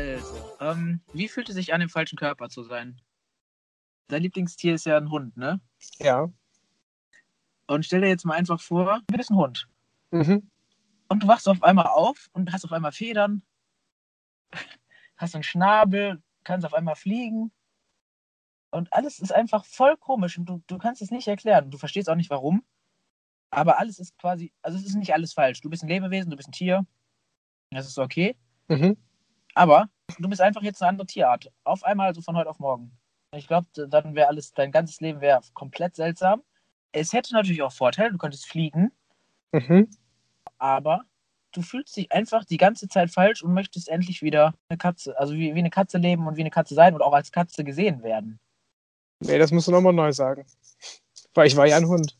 Also, ähm, wie fühlt es sich an, im falschen Körper zu sein? Dein Lieblingstier ist ja ein Hund, ne? Ja. Und stell dir jetzt mal einfach vor, du bist ein Hund. Mhm. Und du wachst auf einmal auf und hast auf einmal Federn, hast einen Schnabel, kannst auf einmal fliegen. Und alles ist einfach voll komisch und du, du kannst es nicht erklären. Du verstehst auch nicht warum. Aber alles ist quasi, also es ist nicht alles falsch. Du bist ein Lebewesen, du bist ein Tier. Das ist okay. Mhm. Aber du bist einfach jetzt eine andere Tierart. Auf einmal, so von heute auf morgen. Ich glaube, dann wäre alles, dein ganzes Leben wäre komplett seltsam. Es hätte natürlich auch Vorteile, du könntest fliegen, Mhm. aber du fühlst dich einfach die ganze Zeit falsch und möchtest endlich wieder eine Katze, also wie, wie eine Katze leben und wie eine Katze sein und auch als Katze gesehen werden. Nee, das musst du nochmal neu sagen. Weil ich war ja ein Hund.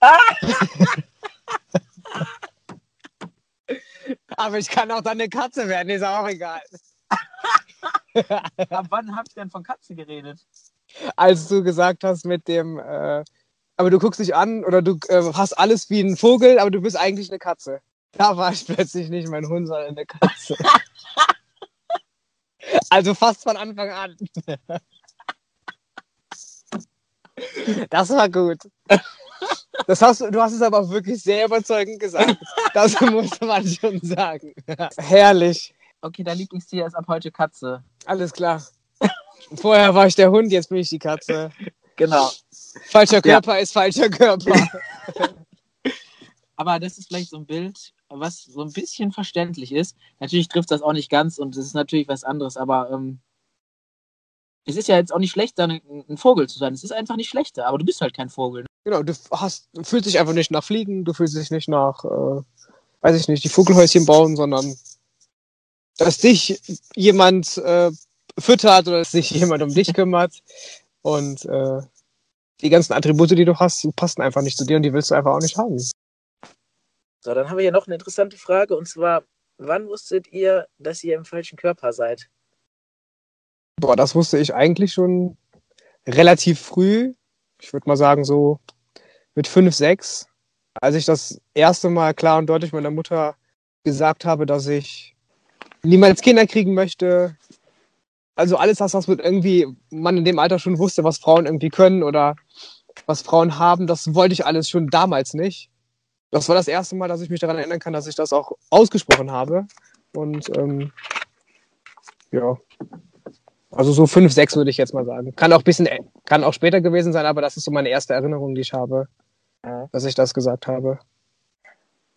Aber ich kann auch dann eine Katze werden, ist auch egal. Ab wann habe ich denn von Katze geredet? Als du gesagt hast mit dem, äh, aber du guckst dich an oder du äh, hast alles wie ein Vogel, aber du bist eigentlich eine Katze. Da war ich plötzlich nicht mein Hund, sondern eine Katze. also fast von Anfang an. Das war gut. Das hast, du hast es aber auch wirklich sehr überzeugend gesagt. Das muss man schon sagen. Herrlich. Okay, dein Lieblingstier ist ab heute Katze. Alles klar. Vorher war ich der Hund, jetzt bin ich die Katze. Genau. Falscher Körper ist falscher Körper. Aber das ist vielleicht so ein Bild, was so ein bisschen verständlich ist. Natürlich trifft das auch nicht ganz und es ist natürlich was anderes, aber ähm, es ist ja jetzt auch nicht schlecht, dann ein, ein Vogel zu sein. Es ist einfach nicht schlechter, aber du bist halt kein Vogel. Genau, du hast, du fühlst dich einfach nicht nach Fliegen, du fühlst dich nicht nach, äh, weiß ich nicht, die Vogelhäuschen bauen, sondern dass dich jemand äh, füttert oder dass sich jemand um dich kümmert. Und äh, die ganzen Attribute, die du hast, passen einfach nicht zu dir und die willst du einfach auch nicht haben. So, dann haben wir hier noch eine interessante Frage und zwar, wann wusstet ihr, dass ihr im falschen Körper seid? Boah, das wusste ich eigentlich schon relativ früh. Ich würde mal sagen, so mit fünf, sechs, als ich das erste Mal klar und deutlich meiner Mutter gesagt habe, dass ich niemals Kinder kriegen möchte. Also alles das, was mit irgendwie man in dem Alter schon wusste, was Frauen irgendwie können oder was Frauen haben, das wollte ich alles schon damals nicht. Das war das erste Mal, dass ich mich daran erinnern kann, dass ich das auch ausgesprochen habe. Und ähm, ja, also so fünf, sechs würde ich jetzt mal sagen. Kann auch bisschen, kann auch später gewesen sein, aber das ist so meine erste Erinnerung, die ich habe, Mhm. dass ich das gesagt habe.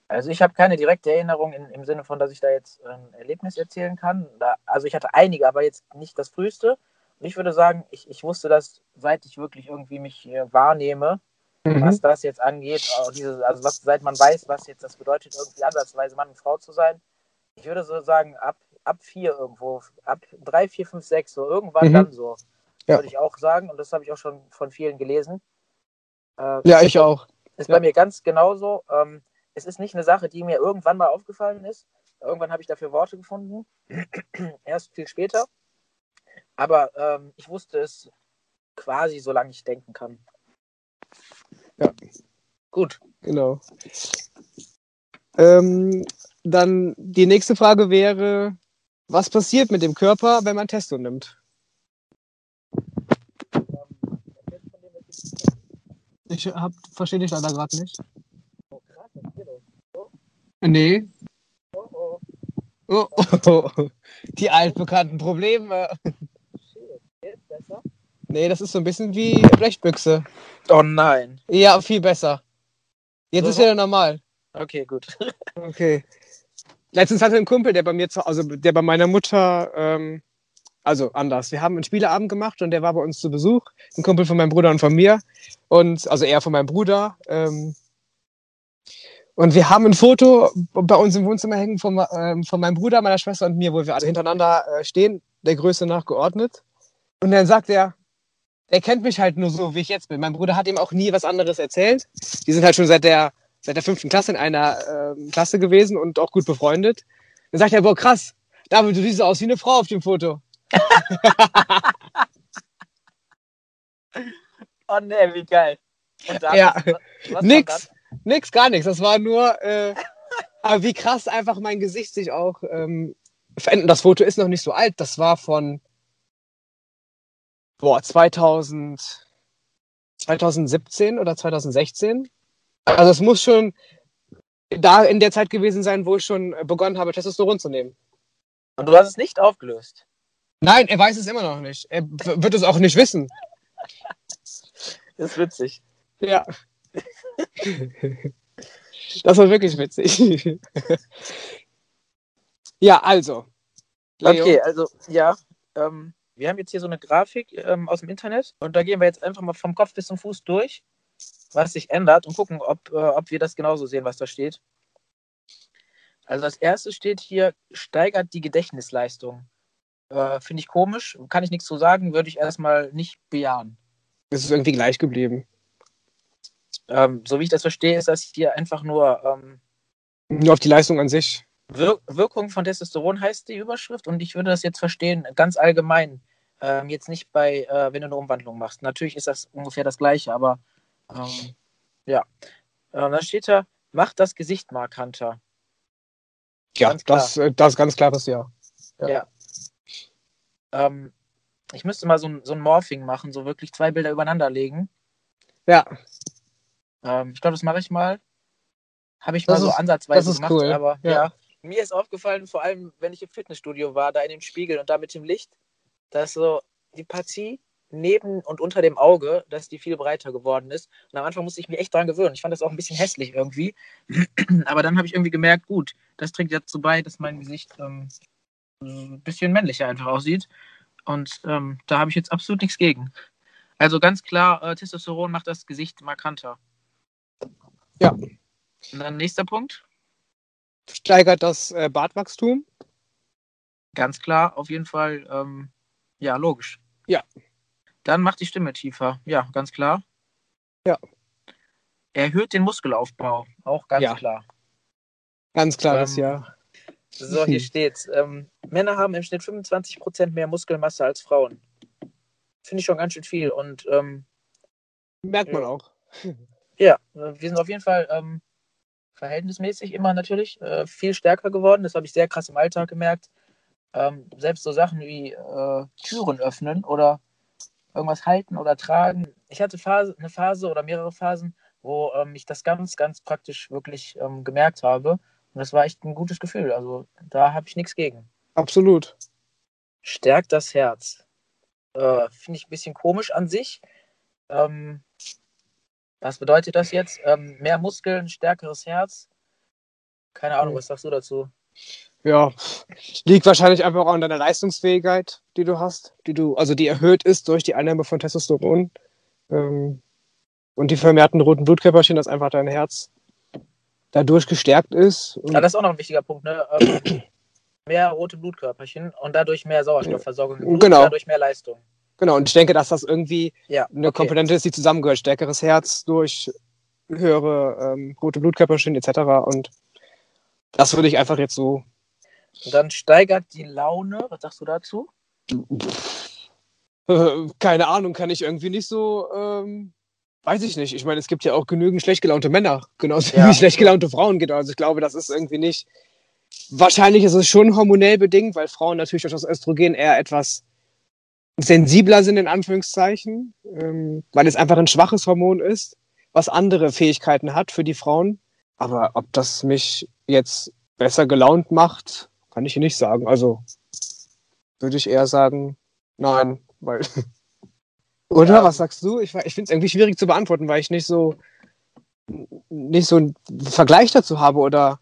Also ich habe keine direkte Erinnerung in, im Sinne von, dass ich da jetzt ein Erlebnis erzählen kann. Da, also ich hatte einige, aber jetzt nicht das früheste. Und ich würde sagen, ich, ich wusste das, seit ich wirklich irgendwie mich äh, wahrnehme, was Mhm. das jetzt angeht. Auch diese, also was, seit man weiß, was jetzt das bedeutet, irgendwie ansatzweise Mann und Frau zu sein. Ich würde so sagen, ab, ab vier irgendwo, ab drei, vier, fünf, sechs, so irgendwann Mhm. dann so. Ja. Würde ich auch sagen. Und das habe ich auch schon von vielen gelesen. Äh, Ja, ich auch. ist Ja. bei mir ganz genauso. Ähm, es ist nicht eine Sache, die mir irgendwann mal aufgefallen ist. Irgendwann habe ich dafür Worte gefunden. Erst viel später. Aber ähm, ich wusste es quasi, solange ich denken kann. Ja. Gut. Genau. Ähm, dann die nächste Frage wäre, was passiert mit dem Körper, wenn man Testo nimmt? Ich hab, verstehe dich leider gerade nicht. Nee. Oh, oh. Oh, oh, oh. Die altbekannten Probleme. Jetzt besser? Nee, das ist so ein bisschen wie Blechbüchse. Oh nein. Ja, viel besser. Jetzt So, ist wieder normal. Okay, gut. Okay. Letztens hatte ein Kumpel, der bei mir zu also der bei meiner Mutter, ähm, also anders. Wir haben einen Spieleabend gemacht und der war bei uns zu Besuch. Ein Kumpel von meinem Bruder und von mir. Und also er von meinem Bruder. Ähm, und wir haben ein Foto bei uns im Wohnzimmer hängen von, ähm, von meinem Bruder, meiner Schwester und mir, wo wir alle hintereinander äh, stehen, der Größe nach geordnet. Und dann sagt er, er kennt mich halt nur so, wie ich jetzt bin. Mein Bruder hat ihm auch nie was anderes erzählt. Die sind halt schon seit der seit der fünften Klasse in einer ähm, Klasse gewesen und auch gut befreundet. Dann sagt er, boah, krass, David, du siehst aus wie eine Frau auf dem Foto. Oh nee, wie geil. Dann, Ja. was, was Nix, nix, gar nichts. Das war nur, äh, aber wie krass einfach mein Gesicht sich auch ähm, verändern. Das Foto ist noch nicht so alt. Das war von boah, 2000, 2017 oder 2016. Also es muss schon da in der Zeit gewesen sein, wo ich schon begonnen habe, Testosteron zu nehmen. Und du hast es nicht aufgelöst. Nein, er weiß es immer noch nicht. Er wird es auch nicht wissen. Das ist witzig. Ja. Das war wirklich witzig. Ja, also. Leo, Okay, also ja, ähm, wir haben jetzt hier so eine Grafik ähm, aus dem Internet und da gehen wir jetzt einfach mal vom Kopf bis zum Fuß durch, was sich ändert und gucken, ob, äh, ob wir das genauso sehen, was da steht. Also als erstes steht hier, steigert die Gedächtnisleistung. Äh, Finde ich komisch, kann ich nichts zu sagen, würde ich erstmal nicht bejahen. Es ist irgendwie gleich geblieben. Ähm, so wie ich das verstehe, ist das hier einfach nur ähm, Nur auf die Leistung an sich. Wir Wirkung von Testosteron heißt die Überschrift und ich würde das jetzt verstehen, ganz allgemein. Ähm, jetzt nicht bei, äh, wenn du eine Umwandlung machst. Natürlich ist das ungefähr das Gleiche, aber ähm, ja. Ähm, dann steht da, macht das Gesicht markanter. Ja, das, äh, das ist ganz klares Ja. Ja. Ja. Ähm, ich müsste mal so ein, so ein Morphing machen, so wirklich zwei Bilder übereinander legen. Ja, Ähm, ich glaube, das mache ich mal. Habe ich Das mal so ist- ansatzweise das ist gemacht, cool. aber Ja. ja. Mir ist aufgefallen, vor allem, wenn ich im Fitnessstudio war, da in dem Spiegel und da mit dem Licht, dass so die Partie neben und unter dem Auge, dass die viel breiter geworden ist. Und am Anfang musste ich mich echt dran gewöhnen. Ich fand das auch ein bisschen hässlich irgendwie. Aber dann habe ich irgendwie gemerkt, gut, das trägt dazu bei, dass mein Gesicht ähm, ein bisschen männlicher einfach aussieht. Und ähm, da habe ich jetzt absolut nichts gegen. Also ganz klar, äh, Testosteron macht das Gesicht markanter. Ja. Und dann nächster Punkt. steigert das äh, Bartwachstum. Ganz klar, auf jeden Fall, ähm, ja, logisch. Ja. Dann macht die Stimme tiefer. Ja, ganz klar. Ja. Erhöht den Muskelaufbau. Auch ganz Ja. klar. Ganz klares Ähm, Ja. So, hier steht's. Ähm, Männer haben im Schnitt 25% mehr Muskelmasse als Frauen. Finde ich schon ganz schön viel. Und ähm, Merkt man ja. auch. ja, äh, wir sind auf jeden Fall ähm, verhältnismäßig immer natürlich äh, viel stärker geworden. Das habe ich sehr krass im Alltag gemerkt. Ähm, selbst so Sachen wie äh, Türen öffnen oder irgendwas halten oder tragen. Ich hatte Phase, eine Phase oder mehrere Phasen, wo ähm, ich das ganz, ganz praktisch wirklich ähm, gemerkt habe. Und das war echt ein gutes Gefühl. Also da habe ich nichts gegen. Absolut. Stärkt das Herz. Äh, Finde ich ein bisschen komisch an sich. Ähm, was bedeutet das jetzt? Ähm, mehr Muskeln, stärkeres Herz? Keine Ahnung, Hm. was sagst du dazu? Ja. Liegt wahrscheinlich einfach auch an deiner Leistungsfähigkeit, die du hast, die du, also die erhöht ist durch die Einnahme von Testosteron. Ähm, und die vermehrten roten Blutkörperchen, dass einfach dein Herz dadurch gestärkt ist. Und Ja, das ist auch noch ein wichtiger Punkt. Ne? Ähm, mehr rote Blutkörperchen und dadurch mehr Sauerstoffversorgung Blut, Genau. dadurch mehr Leistung. Genau, und ich denke, dass das irgendwie Ja, eine okay. Komponente ist, die zusammengehört. Stärkeres Herz durch höhere ähm, rote Blutkörperchen etc. Und das würde ich einfach jetzt so. Und dann steigert die Laune. Was sagst du dazu? Äh, keine Ahnung, kann ich irgendwie nicht so. Ähm, weiß ich nicht. Ich meine, es gibt ja auch genügend schlecht gelaunte Männer, genauso Ja. wie schlecht gelaunte Frauen gibt. Also ich glaube, das ist irgendwie nicht. Wahrscheinlich ist es schon hormonell bedingt, weil Frauen natürlich durch das Östrogen eher etwas sensibler sind, in Anführungszeichen, ähm, weil es einfach ein schwaches Hormon ist, was andere Fähigkeiten hat für die Frauen. Aber ob das mich jetzt besser gelaunt macht, kann ich hier nicht sagen. Also würde ich eher sagen, nein, weil. Oder Ja. was sagst du? Ich, ich finde es irgendwie schwierig zu beantworten, weil ich nicht so nicht so einen Vergleich dazu habe oder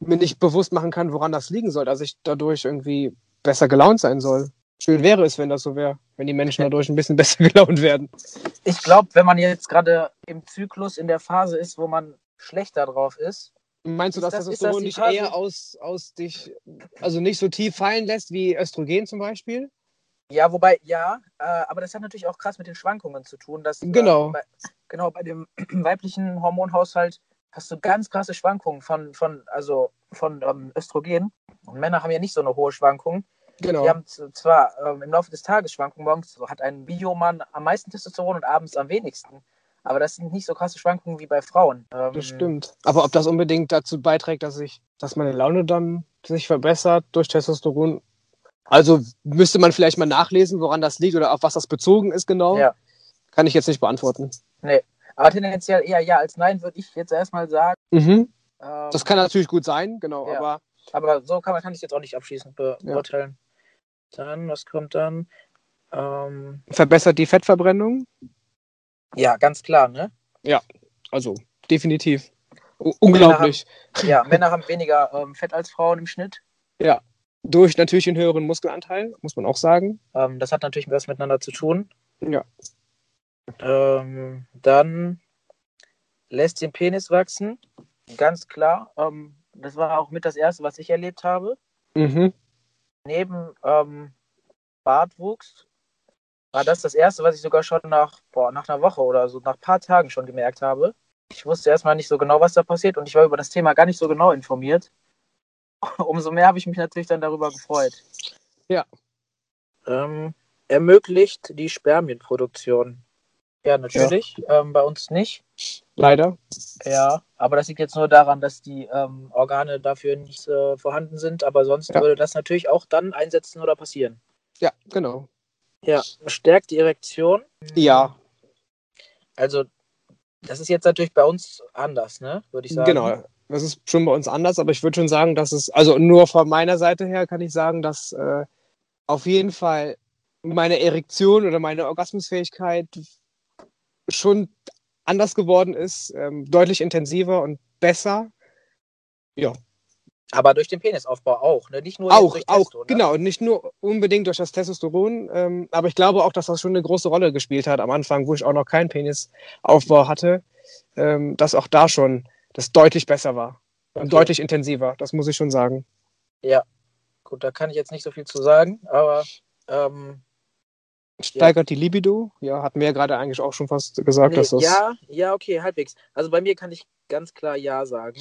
mir nicht bewusst machen kann, woran das liegen soll, dass ich dadurch irgendwie besser gelaunt sein soll. Schön wäre es, wenn das so wäre, wenn die Menschen dadurch ein bisschen besser gelaunt werden. Ich glaube, wenn man jetzt gerade im Zyklus in der Phase ist, wo man schlechter drauf ist, Meinst du, dass das- das, ist das Testosteron die dich Phase? eher aus, aus dich, also nicht so tief fallen lässt wie Östrogen zum Beispiel? Ja, wobei, ja, äh, aber das hat natürlich auch krass mit den Schwankungen zu tun. Dass, Genau. Äh, bei, genau, bei dem weiblichen Hormonhaushalt hast du ganz krasse Schwankungen von, von, also von ähm, Östrogen. Und Männer haben ja nicht so eine hohe Schwankung. Genau. Die haben zwar ähm, im Laufe des Tages Schwankungen, morgens hat ein Biomann am meisten Testosteron und abends am wenigsten. Aber das sind nicht so krasse Schwankungen wie bei Frauen. Ähm, Das stimmt. Aber ob das unbedingt dazu beiträgt, dass ich, dass meine Laune dann sich verbessert durch Testosteron, also müsste man vielleicht mal nachlesen, woran das liegt oder auf was das bezogen ist genau. Ja. Kann ich jetzt nicht beantworten. Aber tendenziell eher ja als nein, würde ich jetzt erstmal sagen. Mhm. Ähm, Das kann natürlich gut sein, genau, Ja. aber aber so kann man kann ich jetzt auch nicht abschließend be Ja. beurteilen. Dann, was kommt dann? Ähm, verbessert die Fettverbrennung. Ja, ganz klar, ne? Also definitiv. U unglaublich. Ja, Männer haben weniger ähm, Fett als Frauen im Schnitt. Durch natürlich den höheren Muskelanteil, muss man auch sagen. Ähm, das hat natürlich was miteinander zu tun. Ja. Ähm, dann lässt den Penis wachsen. Ganz klar. Ähm, das war auch mit das Erste, was ich erlebt habe. Mhm. Neben ähm, Bartwuchs war das das Erste, was ich sogar schon nach, boah, nach einer Woche oder so, nach ein paar Tagen schon gemerkt habe. Ich wusste erstmal nicht so genau, was da passiert und ich war über das Thema gar nicht so genau informiert. Umso mehr habe ich mich natürlich dann darüber gefreut. Ja. Ähm, ermöglicht die Spermienproduktion. Ja, natürlich. Ähm, bei uns nicht. Leider. Ja, aber das liegt jetzt nur daran, dass die ähm, Organe dafür nicht äh, vorhanden sind. Aber sonst Ja. würde das natürlich auch dann einsetzen oder passieren. Ja, genau. Ja, stärkt die Erektion. Ja, Also, das ist jetzt natürlich bei uns anders, ne? Würde ich sagen. genau. Das ist schon bei uns anders, aber ich würde schon sagen, dass es, also nur von meiner Seite her kann ich sagen, dass äh, auf jeden Fall meine Erektion oder meine Orgasmusfähigkeit schon anders geworden ist, ähm, deutlich intensiver und besser. Ja, Aber durch den Penisaufbau auch, ne? Nicht nur auch, durch auch, Testo, ne? genau, nicht nur unbedingt durch das Testosteron, ähm, aber ich glaube auch, dass das schon eine große Rolle gespielt hat am Anfang, wo ich auch noch keinen Penisaufbau hatte, ähm, dass auch da schon das deutlich besser war und Okay. deutlich intensiver, das muss ich schon sagen. Gut, da kann ich jetzt nicht so viel zu sagen, aber ähm, Steigert die Libido? Ja, hatten wir ja gerade eigentlich auch schon fast gesagt, nee, dass das. ja, ja, okay, halbwegs. Also bei mir kann ich ganz klar Ja sagen.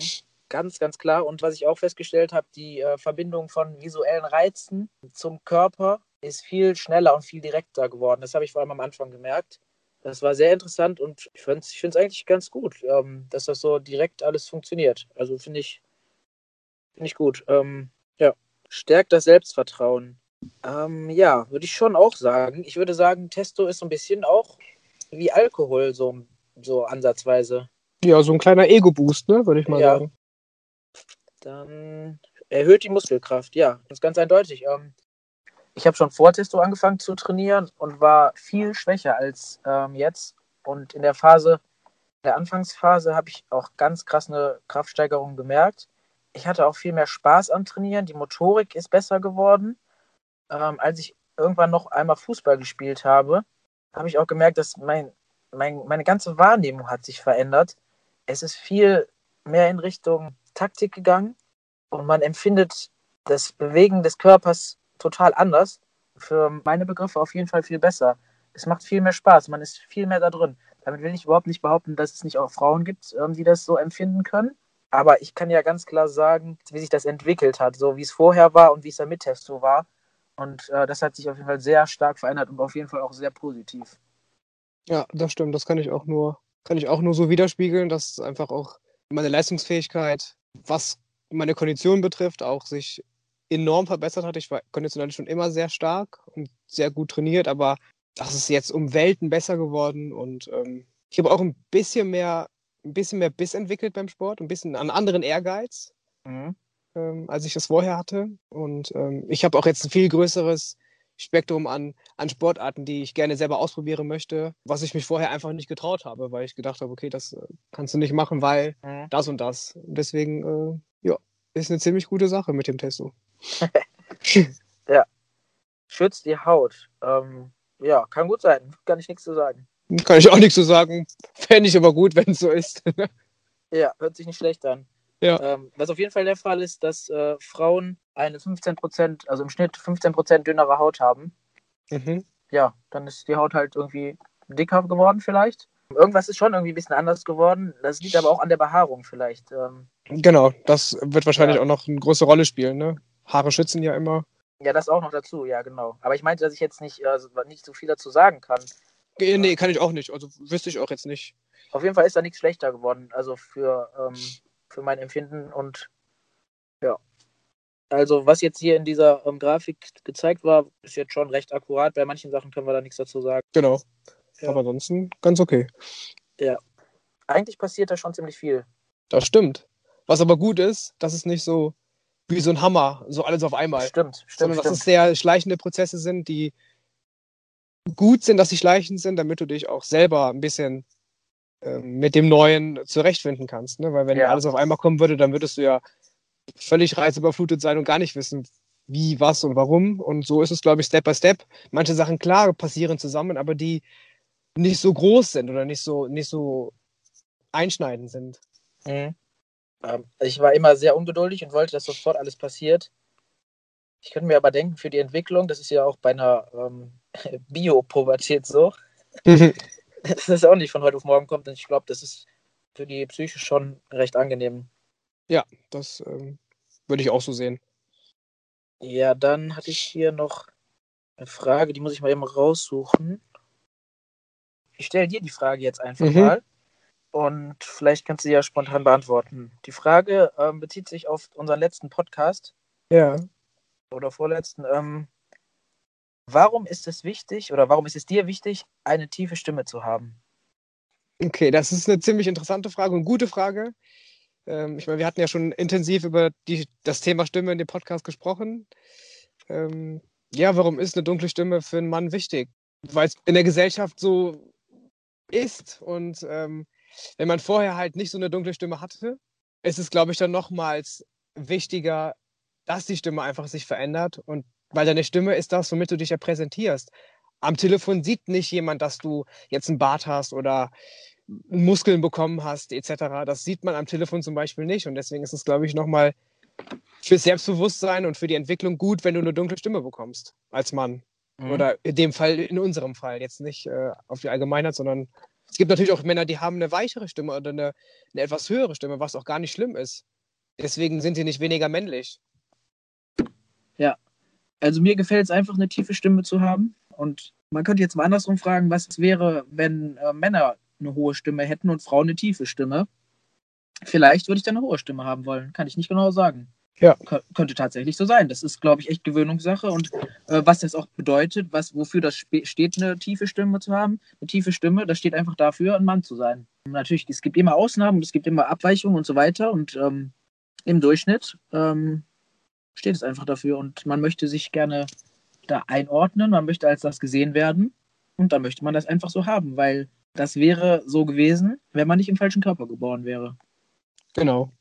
Ganz, ganz klar. Und was ich auch festgestellt habe, die äh, Verbindung von visuellen Reizen zum Körper ist viel schneller und viel direkter geworden. Das habe ich vor allem am Anfang gemerkt. Das war sehr interessant und ich finde es ich find's eigentlich ganz gut, ähm, dass das so direkt alles funktioniert. Also finde ich, finde ich gut. Ähm, ja, stärkt das Selbstvertrauen. Ähm, ja, würde ich schon auch sagen. Ich würde sagen, Testo ist so ein bisschen auch wie Alkohol, so, so ansatzweise. Ja, so ein kleiner Ego-Boost, ne, würde ich mal Ja. sagen. Dann erhöht die Muskelkraft, ja, das ist ganz eindeutig. Ähm, ich habe schon vor Testo angefangen zu trainieren und war viel schwächer als ähm, jetzt. Und in der Phase, in der Anfangsphase, habe ich auch ganz krass eine Kraftsteigerung gemerkt. Ich hatte auch viel mehr Spaß am Trainieren. Die Motorik ist besser geworden. Ähm, als ich irgendwann noch einmal Fußball gespielt habe, habe ich auch gemerkt, dass mein, mein, meine ganze Wahrnehmung hat sich verändert. Es ist viel mehr in Richtung Taktik gegangen und man empfindet das Bewegen des Körpers total anders. Für meine Begriffe auf jeden Fall viel besser. Es macht viel mehr Spaß, man ist viel mehr da drin. Damit will ich überhaupt nicht behaupten, dass es nicht auch Frauen gibt, ähm, die das so empfinden können. Aber ich kann ja ganz klar sagen, wie sich das entwickelt hat, so wie es vorher war und wie es dann mit Testo war. Und äh, das hat sich auf jeden Fall sehr stark verändert und auf jeden Fall auch sehr positiv. Ja, das stimmt. Das kann ich auch nur, kann ich auch nur so widerspiegeln, dass einfach auch meine Leistungsfähigkeit, was meine Kondition betrifft, auch sich enorm verbessert hat. Ich war konditionell schon immer sehr stark und sehr gut trainiert, aber das ist jetzt um Welten besser geworden und ähm, ich habe auch ein bisschen mehr, ein bisschen mehr Biss entwickelt beim Sport, ein bisschen einen anderen Ehrgeiz Mhm. ähm, als ich das vorher hatte. Und ähm, ich habe auch jetzt ein viel größeres Spektrum an, an Sportarten, die ich gerne selber ausprobieren möchte, was ich mich vorher einfach nicht getraut habe, weil ich gedacht habe, okay, das äh, kannst du nicht machen, weil Mhm. das und das. Und deswegen, äh, ja, ist eine ziemlich gute Sache mit dem Testo. Schützt die Haut. Ähm, ja, kann gut sein. Kann ich nichts zu sagen. Kann ich auch nichts zu sagen. Fände ich aber gut, wenn es so ist. Ja, hört sich nicht schlecht an. Ja. Ähm, was auf jeden Fall der Fall ist, dass äh, Frauen eine 15%, also im Schnitt 15% dünnere Haut haben. mhm. Ja, dann ist die Haut halt irgendwie dicker geworden vielleicht. Irgendwas ist schon irgendwie ein bisschen anders geworden. Das liegt aber auch an der Behaarung vielleicht. Ähm, Genau, das wird wahrscheinlich Ja. auch noch eine große Rolle spielen. Ne? Haare schützen ja immer. ja, das auch noch dazu, ja, genau. Aber ich meinte, dass ich jetzt nicht, äh, nicht so viel dazu sagen kann. Äh, Nee, kann ich auch nicht. Also wüsste ich auch jetzt nicht. auf jeden Fall ist da nichts schlechter geworden. Also für, ähm, für mein Empfinden und ja. Also was jetzt hier in dieser ähm, Grafik gezeigt war, ist jetzt schon recht akkurat. Bei manchen Sachen können wir da nichts dazu sagen. Genau. Ja. Aber ansonsten ganz okay. Eigentlich passiert da schon ziemlich viel. Das stimmt. Was aber gut ist, dass es nicht so wie so ein Hammer, so alles auf einmal. Stimmt, stimmt, sondern dass stimmt. es sehr schleichende Prozesse sind, die gut sind, dass sie schleichend sind, damit du dich auch selber ein bisschen ähm, mit dem Neuen zurechtfinden kannst. Ne? Weil wenn Ja. alles auf einmal kommen würde, dann würdest du ja völlig reizüberflutet sein und gar nicht wissen, wie, was und warum. Und so ist es, glaube ich, Step by Step. Manche Sachen, klar, passieren zusammen, aber die nicht so groß sind oder nicht so, nicht so einschneidend sind. Mhm. Ähm, ich war immer sehr ungeduldig und wollte, dass sofort alles passiert. Ich könnte mir aber denken, für die Entwicklung, das ist ja auch bei einer ähm, Bio-Pubertät so, dass das auch nicht von heute auf morgen kommt. Und ich glaube, das ist für die Psyche schon recht angenehm. Das ähm, würde ich auch so sehen. Ja, dann hatte ich hier noch eine Frage, die muss ich mal eben raussuchen. Ich stelle dir die Frage jetzt einfach Mhm. mal und vielleicht kannst du sie ja spontan beantworten. Die Frage ähm, bezieht sich auf unseren letzten Podcast Ja. oder vorletzten. Ähm, warum ist es wichtig oder warum ist es dir wichtig, eine tiefe Stimme zu haben? Okay, das ist eine ziemlich interessante Frage und gute Frage. Ähm, ich meine, wir hatten ja schon intensiv über die, das Thema Stimme in dem Podcast gesprochen. Ähm, ja, warum ist eine dunkle Stimme für einen Mann wichtig? Weil es in der Gesellschaft so ist und ähm, wenn man vorher halt nicht so eine dunkle Stimme hatte, ist es, glaube ich, dann nochmals wichtiger, dass die Stimme einfach sich verändert und weil deine Stimme ist das, womit du dich ja präsentierst. Am Telefon sieht nicht jemand, dass du jetzt einen Bart hast oder Muskeln bekommen hast, etc. Das sieht man am Telefon zum Beispiel nicht. Und deswegen ist es, glaube ich, nochmal fürs Selbstbewusstsein und für die Entwicklung gut, wenn du eine dunkle Stimme bekommst als Mann. Mhm. Oder in dem Fall, in unserem Fall, jetzt nicht äh, auf die Allgemeinheit, sondern es gibt natürlich auch Männer, die haben eine weichere Stimme oder eine, eine etwas höhere Stimme, was auch gar nicht schlimm ist. Deswegen sind sie nicht weniger männlich. Also mir gefällt es einfach, eine tiefe Stimme zu haben. Und man könnte jetzt mal andersrum fragen, was wäre, wenn äh, Männer eine hohe Stimme hätten und Frauen eine tiefe Stimme. Vielleicht würde ich dann eine hohe Stimme haben wollen. Kann ich nicht genau sagen. Ja. Kö- könnte tatsächlich so sein. Das ist, glaube ich, echt Gewöhnungssache. Und äh, was das auch bedeutet, was, wofür das steht, eine tiefe Stimme zu haben. Eine tiefe Stimme, das steht einfach dafür, ein Mann zu sein. Natürlich, es gibt immer Ausnahmen, es gibt immer Abweichungen und so weiter. Und ähm, im Durchschnitt ähm, steht es einfach dafür. Und man möchte sich gerne da einordnen, man möchte als das gesehen werden. Und dann möchte man das einfach so haben, weil das wäre so gewesen, wenn man nicht im falschen Körper geboren wäre. Genau.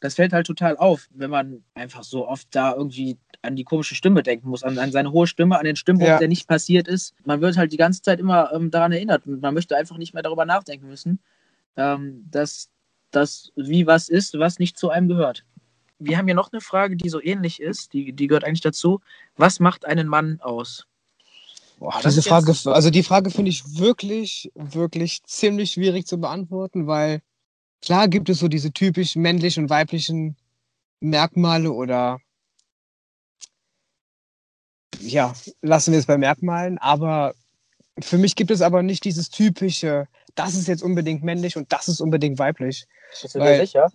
Das fällt halt total auf, wenn man einfach so oft da irgendwie an die komische Stimme denken muss, an, an seine hohe Stimme, an den Stimmbruch, Ja. der nicht passiert ist. Man wird halt die ganze Zeit immer ähm, daran erinnert und man möchte einfach nicht mehr darüber nachdenken müssen, ähm, dass das wie was ist, was nicht zu einem gehört. Wir haben hier noch eine Frage, die so ähnlich ist, die, die gehört eigentlich dazu. Was macht einen Mann aus? Boah, diese ist Frage, also die Frage finde ich wirklich, wirklich ziemlich schwierig zu beantworten, weil klar gibt es so diese typisch männlichen und weiblichen Merkmale oder ja, lassen wir es bei Merkmalen, aber für mich gibt es aber nicht dieses typische, das ist jetzt unbedingt männlich und das ist unbedingt weiblich. Bist du Weil- dir sicher?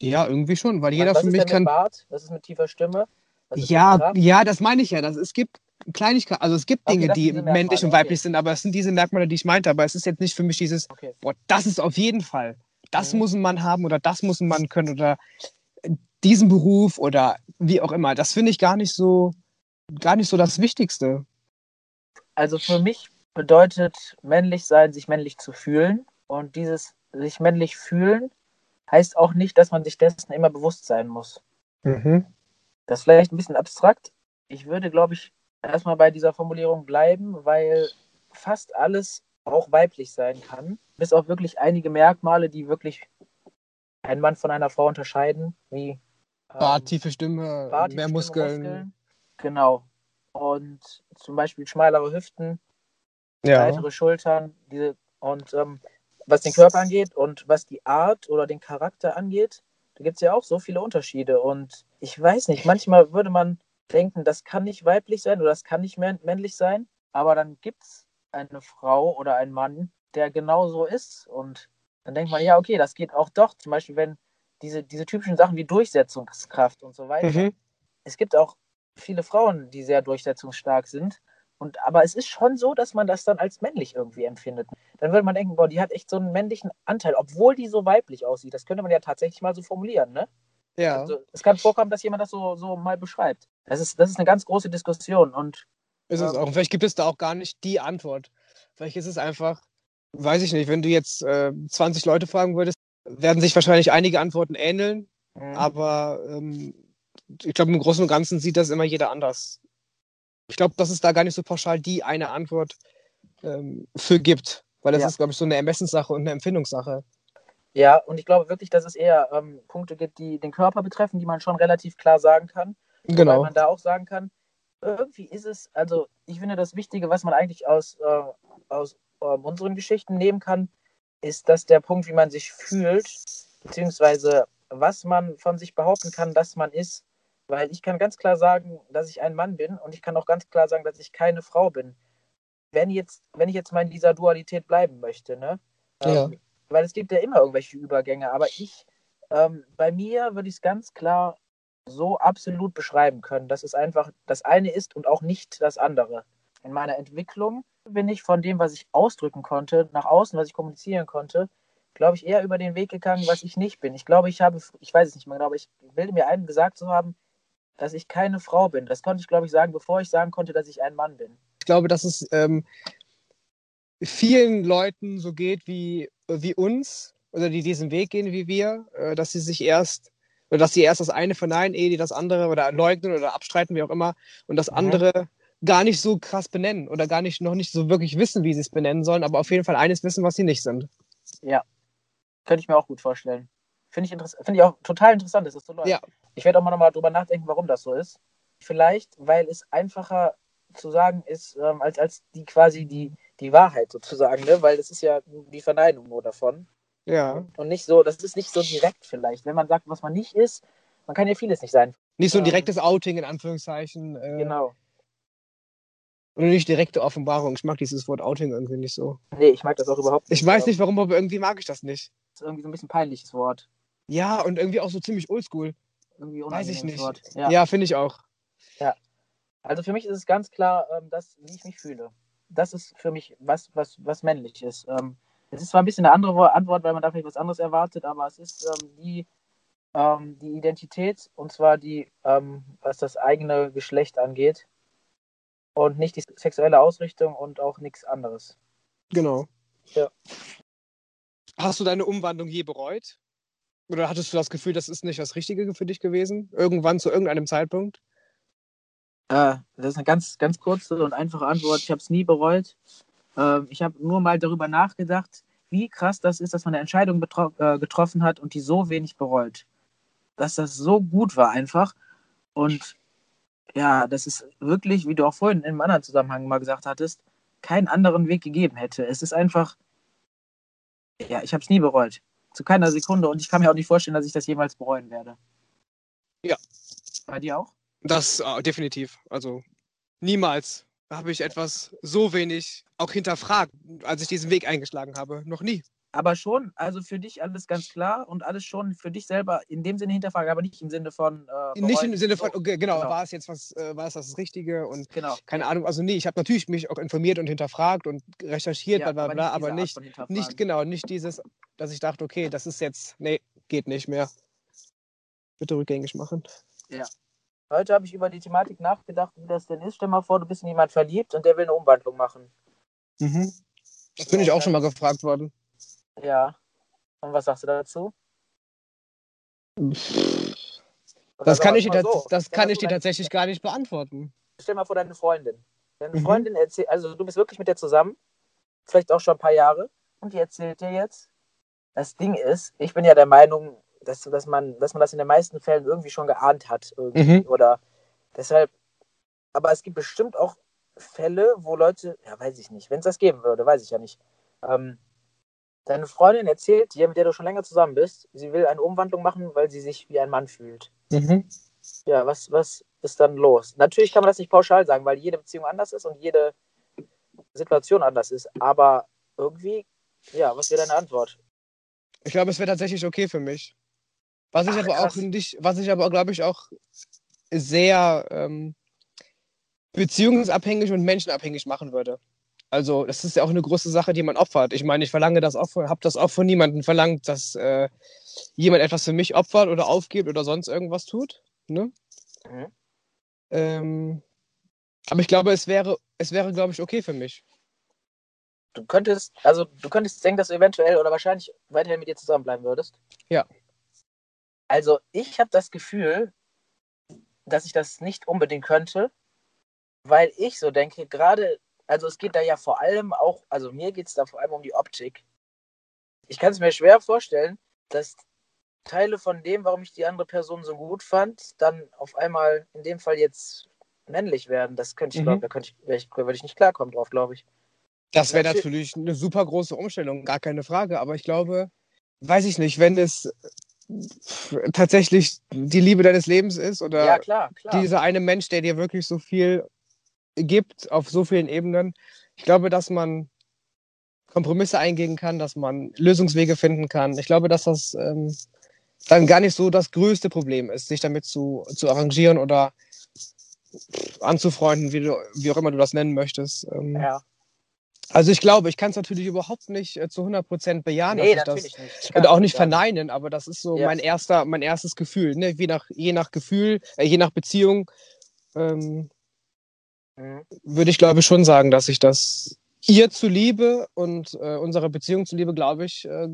Ja, irgendwie schon, weil jeder was für ist mich denn kann. mit Bart? Was ist mit tiefer Stimme? Ist Ja, ja, das meine ich ja. Das, es gibt Kleinigkeiten, also es gibt Okay, Dinge, sind die männlich und okay. weiblich sind, aber es sind diese Merkmale, die ich meinte. Aber es ist jetzt nicht für mich dieses, Okay. boah, das ist auf jeden Fall, das Mhm. muss ein Mann haben oder das muss ein Mann können oder diesen Beruf oder wie auch immer. Das finde ich gar nicht so, gar nicht so das Wichtigste. Also für mich bedeutet männlich sein, sich männlich zu fühlen. Und dieses sich männlich fühlen heißt auch nicht, dass man sich dessen immer bewusst sein muss. Mhm. Das ist vielleicht ein bisschen abstrakt. Ich würde, glaube ich, erstmal bei dieser Formulierung bleiben, weil fast alles auch weiblich sein kann. Bis auf wirklich einige Merkmale, die wirklich einen Mann von einer Frau unterscheiden, wie ähm, Bart, tiefe Stimme, Bart, mehr Stimme, Muskeln. Genau. Und zum Beispiel schmalere Hüften, Ja. breitere Schultern, diese und ähm, was den Körper angeht und was die Art oder den Charakter angeht, da gibt es ja auch so viele Unterschiede. Und ich weiß nicht, manchmal würde man denken, das kann nicht weiblich sein oder das kann nicht männlich sein, aber dann gibt es eine Frau oder einen Mann, der genau so ist. Und dann denkt man, ja, okay, das geht auch doch. Zum Beispiel, wenn diese, diese typischen Sachen wie Durchsetzungskraft und so weiter. Mhm. Es gibt auch viele Frauen, die sehr durchsetzungsstark sind. Und, aber es ist schon so, dass man das dann als männlich irgendwie empfindet. Dann würde man denken, boah, die hat echt so einen männlichen Anteil, obwohl die so weiblich aussieht. Das könnte man ja tatsächlich mal so formulieren, ne? Ja. Also, es kann vorkommen, dass jemand das so, so mal beschreibt. Das ist, das ist eine ganz große Diskussion. Und Ist es Ähm, auch. Und vielleicht gibt es da auch gar nicht die Antwort. Vielleicht ist es einfach, weiß ich nicht, wenn du jetzt äh, 20 Leute fragen würdest, werden sich wahrscheinlich einige Antworten ähneln, mh, aber ähm, ich glaube, im Großen und Ganzen sieht das immer jeder anders. Ich glaube, dass es da gar nicht so pauschal die eine Antwort ähm, für gibt, weil das Ja. ist, glaube ich, so eine Ermessenssache und eine Empfindungssache. Ja, und ich glaube wirklich, dass es eher ähm, Punkte gibt, die den Körper betreffen, die man schon relativ klar sagen kann. Genau. man da auch sagen kann, irgendwie ist es, also ich finde das Wichtige, was man eigentlich aus, äh, aus ähm, unseren Geschichten nehmen kann, ist, dass der Punkt, wie man sich fühlt, beziehungsweise was man von sich behaupten kann, dass man ist. Weil ich kann ganz klar sagen, dass ich ein Mann bin und ich kann auch ganz klar sagen, dass ich keine Frau bin. Wenn, jetzt, wenn ich jetzt mal in dieser Dualität bleiben möchte, ne? Ja. Ähm, weil es gibt ja immer irgendwelche Übergänge, aber ich, ähm, bei mir würde ich es ganz klar so absolut beschreiben können, dass es einfach das eine ist und auch nicht das andere. In meiner Entwicklung bin ich von dem, was ich ausdrücken konnte, nach außen, was ich kommunizieren konnte, glaube ich, eher über den Weg gegangen, was ich nicht bin. Ich glaube, ich habe, ich weiß es nicht mehr genau, aber ich bilde mir ein, gesagt zu haben, dass ich keine Frau bin. Das konnte ich, glaube ich, sagen, bevor ich sagen konnte, dass ich ein Mann bin. Ich glaube, dass es ähm, vielen Leuten so geht wie, wie uns oder die diesen Weg gehen wie wir, äh, dass sie sich erst oder dass sie erst das eine verneinen, ehe die das andere oder leugnen oder abstreiten, wie auch immer, und das Mhm. andere gar nicht so krass benennen oder gar nicht noch nicht so wirklich wissen, wie sie es benennen sollen, aber auf jeden Fall eines wissen, was sie nicht sind. Könnte ich mir auch gut vorstellen. Finde ich, finde ich auch total interessant, dass es so läuft. Ja. Ich werde auch mal nochmal drüber nachdenken, warum das so ist. Vielleicht, weil es einfacher zu sagen ist, ähm, als, als die quasi die, die Wahrheit sozusagen, ne? Weil es ist ja die Verneinung nur davon. Ja. Und nicht so, das ist nicht so direkt vielleicht. Wenn man sagt, was man nicht ist, man kann ja vieles nicht sein. Nicht so ein Ähm, direktes Outing in Anführungszeichen. Äh, Genau. Oder nicht direkte Offenbarung. Ich mag dieses Wort Outing irgendwie nicht so. Nee, ich mag das auch überhaupt nicht. Ich weiß Ähm, nicht warum, aber irgendwie mag ich das nicht. Das ist irgendwie so ein bisschen peinliches Wort. Ja, und irgendwie auch so ziemlich oldschool. Irgendwie Weiß ich nicht. Wort. Ja, Ja. finde ich auch. Also für mich ist es ganz klar, ähm, das, wie ich mich fühle. Das ist für mich was, was, was männlich ist. Ähm, es ist zwar ein bisschen eine andere Wo- Antwort, weil man da vielleicht was anderes erwartet, aber es ist ähm, die, ähm, die Identität und zwar die, ähm, was das eigene Geschlecht angeht und nicht die sexuelle Ausrichtung und auch nichts anderes. Genau. Ja. Hast du deine Umwandlung je bereut? Oder hattest du das Gefühl, das ist nicht das Richtige für dich gewesen? Irgendwann zu irgendeinem Zeitpunkt? Äh, das ist eine ganz, ganz kurze und einfache Antwort. Ich habe es nie bereut. Ähm, ich habe nur mal darüber nachgedacht, wie krass das ist, dass man eine Entscheidung äh, getroffen hat und die so wenig bereut. Dass das so gut war einfach. Und ja, dass es wirklich, wie du auch vorhin in einem anderen Zusammenhang mal gesagt hattest, keinen anderen Weg gegeben hätte. Es ist einfach, ja, ich habe es nie bereut. Zu keiner Sekunde. Und ich kann mir auch nicht vorstellen, dass ich das jemals bereuen werde. Ja. Bei dir auch? Das äh, definitiv. Also niemals habe ich etwas so wenig auch hinterfragt, als ich diesen Weg eingeschlagen habe. Noch nie. Aber schon, also für dich alles ganz klar und alles schon für dich selber in dem Sinne hinterfragen, aber nicht im Sinne von. Äh, Nicht im Sinne von, okay, genau, genau. war es jetzt was, äh, war es das Richtige und Genau. keine Ahnung, also nee, ich habe natürlich mich auch informiert und hinterfragt und recherchiert, Ja, bla bla bla, aber nicht, nicht genau, nicht dieses, dass ich dachte, okay, das ist jetzt, nee, geht nicht mehr. Bitte rückgängig machen. Heute habe ich über die Thematik nachgedacht, wie das denn ist. Stell mal vor, du bist in jemand verliebt und der will eine Umwandlung machen. Mhm. Das bin ich auch schon mal gefragt worden. Ja. Und was sagst du dazu? Das kann ich, dir so, das kann ich dir tatsächlich gar nicht beantworten. Stell mal vor, deine Freundin. Deine Mhm. Freundin erzählt, also du bist wirklich mit der zusammen, vielleicht auch schon ein paar Jahre, und die erzählt dir jetzt. Das Ding ist, ich bin ja der Meinung, dass, dass, man, dass man das in den meisten Fällen irgendwie schon geahnt hat. Mhm. Oder deshalb, aber es gibt bestimmt auch Fälle, wo Leute, ja, weiß ich nicht, wenn es das geben würde, weiß ich ja nicht. Ähm, deine Freundin erzählt dir, mit der du schon länger zusammen bist, sie will eine Umwandlung machen, weil sie sich wie ein Mann fühlt. Mhm. Ja, was, was ist dann los? Natürlich kann man das nicht pauschal sagen, weil jede Beziehung anders ist und jede Situation anders ist. Aber irgendwie Ja, was wäre deine Antwort? Ich glaube, es wäre tatsächlich okay für mich. Was ich Ach, aber krass. auch nicht, was ich aber, glaube ich, auch sehr ähm, beziehungsabhängig und menschenabhängig machen würde. Also, das ist ja auch eine große Sache, die man opfert. Ich meine, ich verlange das auch von, habe das auch von niemandem verlangt, dass äh, jemand etwas für mich opfert oder aufgibt oder sonst irgendwas tut. Ne? Mhm. Ähm, aber ich glaube, es wäre, es wäre, glaube ich, okay für mich. Du könntest, also du könntest denken, dass du eventuell oder wahrscheinlich weiterhin mit ihr zusammenbleiben würdest. Ja. Also ich habe das Gefühl, dass ich das nicht unbedingt könnte, weil ich so denke, gerade, also es geht da ja vor allem auch, also mir geht es da vor allem um die Optik. Ich kann es mir schwer vorstellen, dass Teile von dem, warum ich die andere Person so gut fand, dann auf einmal in dem Fall jetzt männlich werden. Das könnte ich, Mhm. glaube da könnte ich, wär ich, würde ich nicht klarkommen drauf, glaube ich. Das wäre natürlich eine super große Umstellung, gar keine Frage. Aber ich glaube, weiß ich nicht, wenn es tatsächlich die Liebe deines Lebens ist oder ja, klar, klar. dieser eine Mensch, der dir wirklich so viel gibt auf so vielen Ebenen. Ich glaube, dass man Kompromisse eingehen kann, dass man Lösungswege finden kann. Ich glaube, dass das ähm, dann gar nicht so das größte Problem ist, sich damit zu, zu arrangieren oder anzufreunden, wie, du, wie auch immer du das nennen möchtest. Ähm, ja. Also ich glaube, ich kann es natürlich überhaupt nicht äh, zu 100% bejahen, Nee, dass ich natürlich das nicht. und auch nicht verneinen, aber das ist so Ja. mein erster, mein erstes Gefühl. Ne? Je nach, je nach Gefühl, äh, je nach Beziehung ähm. Mhm. würde ich glaube schon sagen, dass ich das ihr zuliebe und äh, unserer Beziehung zuliebe, glaube ich, äh,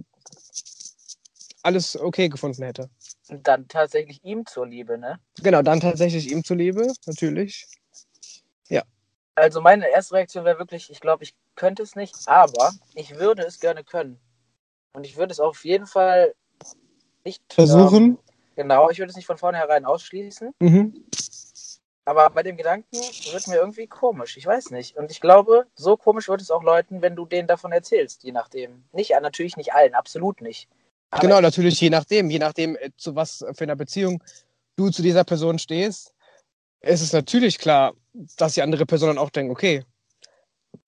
alles okay gefunden hätte. Und dann tatsächlich ihm zur Liebe, ne? Genau, dann tatsächlich ihm zuliebe, natürlich. Also meine erste Reaktion wäre wirklich, ich glaube, ich könnte es nicht, aber ich würde es gerne können. Und ich würde es auf jeden Fall nicht Ähm, Versuchen. genau, ich würde es nicht von vornherein ausschließen. Mhm. Aber bei dem Gedanken wird mir irgendwie komisch. Ich weiß nicht. Und ich glaube, so komisch wird es auch Leuten, wenn du denen davon erzählst, je nachdem. Nicht, natürlich nicht allen, absolut nicht. Aber Genau, ich- natürlich je nachdem, je nachdem, äh, zu was für einer Beziehung du zu dieser Person stehst, ist es natürlich klar, dass die andere Person dann auch denkt, okay,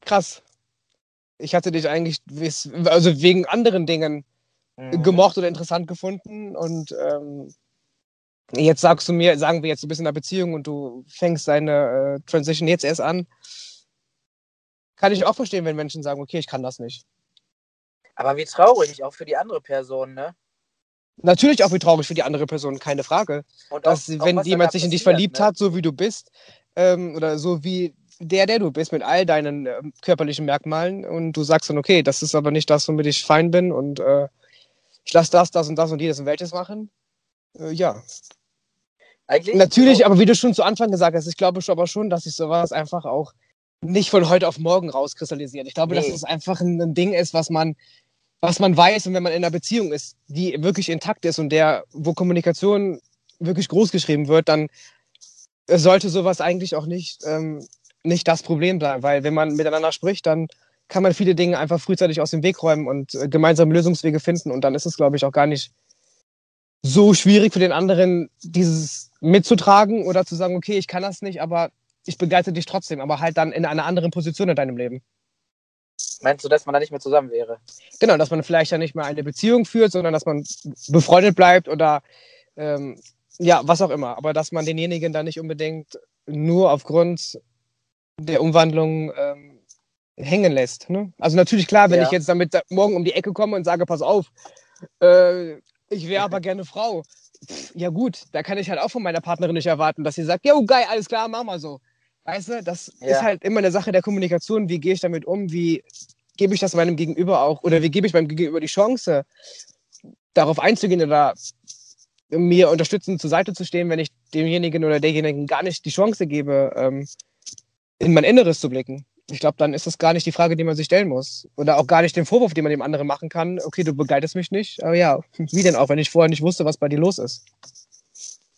krass. Ich hatte dich eigentlich also wegen anderen Dingen Mhm. gemocht oder interessant gefunden und ähm, jetzt sagst du mir, sagen wir jetzt, du bist in einer Beziehung und du fängst deine äh, Transition jetzt erst an. Kann ich auch verstehen, wenn Menschen sagen, okay, ich kann das nicht. Aber wie traurig auch für die andere Person, ne? Natürlich auch wie traurig für die andere Person, keine Frage. Und dass auch- auch wenn jemand sich in dich verliebt ne? hat, so wie du bist, ähm, oder so wie der, der du bist, mit all deinen ähm, körperlichen Merkmalen, und du sagst dann, okay, das ist aber nicht das, womit ich fein bin, und äh, ich lasse das, das und das und jedes und welches machen. Äh, ja. Eigentlich, Natürlich, aber wie du schon zu Anfang gesagt hast, ich glaube schon, aber schon, dass sich sowas einfach auch nicht von heute auf morgen rauskristallisiert. Ich glaube, dass Nee. es einfach ein, ein Ding ist, was man, was man weiß und wenn man in einer Beziehung ist, die wirklich intakt ist und der, wo Kommunikation wirklich groß geschrieben wird, dann sollte sowas eigentlich auch nicht, ähm, nicht das Problem sein, weil wenn man miteinander spricht, dann kann man viele Dinge einfach frühzeitig aus dem Weg räumen und äh, gemeinsame Lösungswege finden und dann ist es, glaube ich, auch gar nicht so schwierig für den anderen, dieses mitzutragen oder zu sagen, okay, ich kann das nicht, aber ich begleite dich trotzdem, aber halt dann in einer anderen Position in deinem Leben. Meinst du, dass man da nicht mehr zusammen wäre? Genau, dass man vielleicht ja nicht mehr eine Beziehung führt, sondern dass man befreundet bleibt oder ähm, ja, was auch immer. Aber dass man denjenigen dann nicht unbedingt nur aufgrund der Umwandlung ähm, hängen lässt. Ne? Also natürlich klar, wenn Ja. ich jetzt damit da- morgen um die Ecke komme und sage, pass auf, äh, ich wäre aber gerne Frau. Pff, ja gut, da kann ich halt auch von meiner Partnerin nicht erwarten, dass sie sagt, jo geil, alles klar, mach mal so. Weißt du, das Ja. ist halt immer eine Sache der Kommunikation. Wie gehe ich damit um? Wie gebe ich das meinem Gegenüber auch? Oder wie gebe ich meinem Gegenüber die Chance, darauf einzugehen oder mir unterstützend zur Seite zu stehen, wenn ich demjenigen oder derjenigen gar nicht die Chance gebe, ähm, in mein Inneres zu blicken. Ich glaube, dann ist das gar nicht die Frage, die man sich stellen muss. Oder auch gar nicht den Vorwurf, den man dem anderen machen kann. Okay, du begleitest mich nicht. Aber ja, wie denn auch, wenn ich vorher nicht wusste, was bei dir los ist?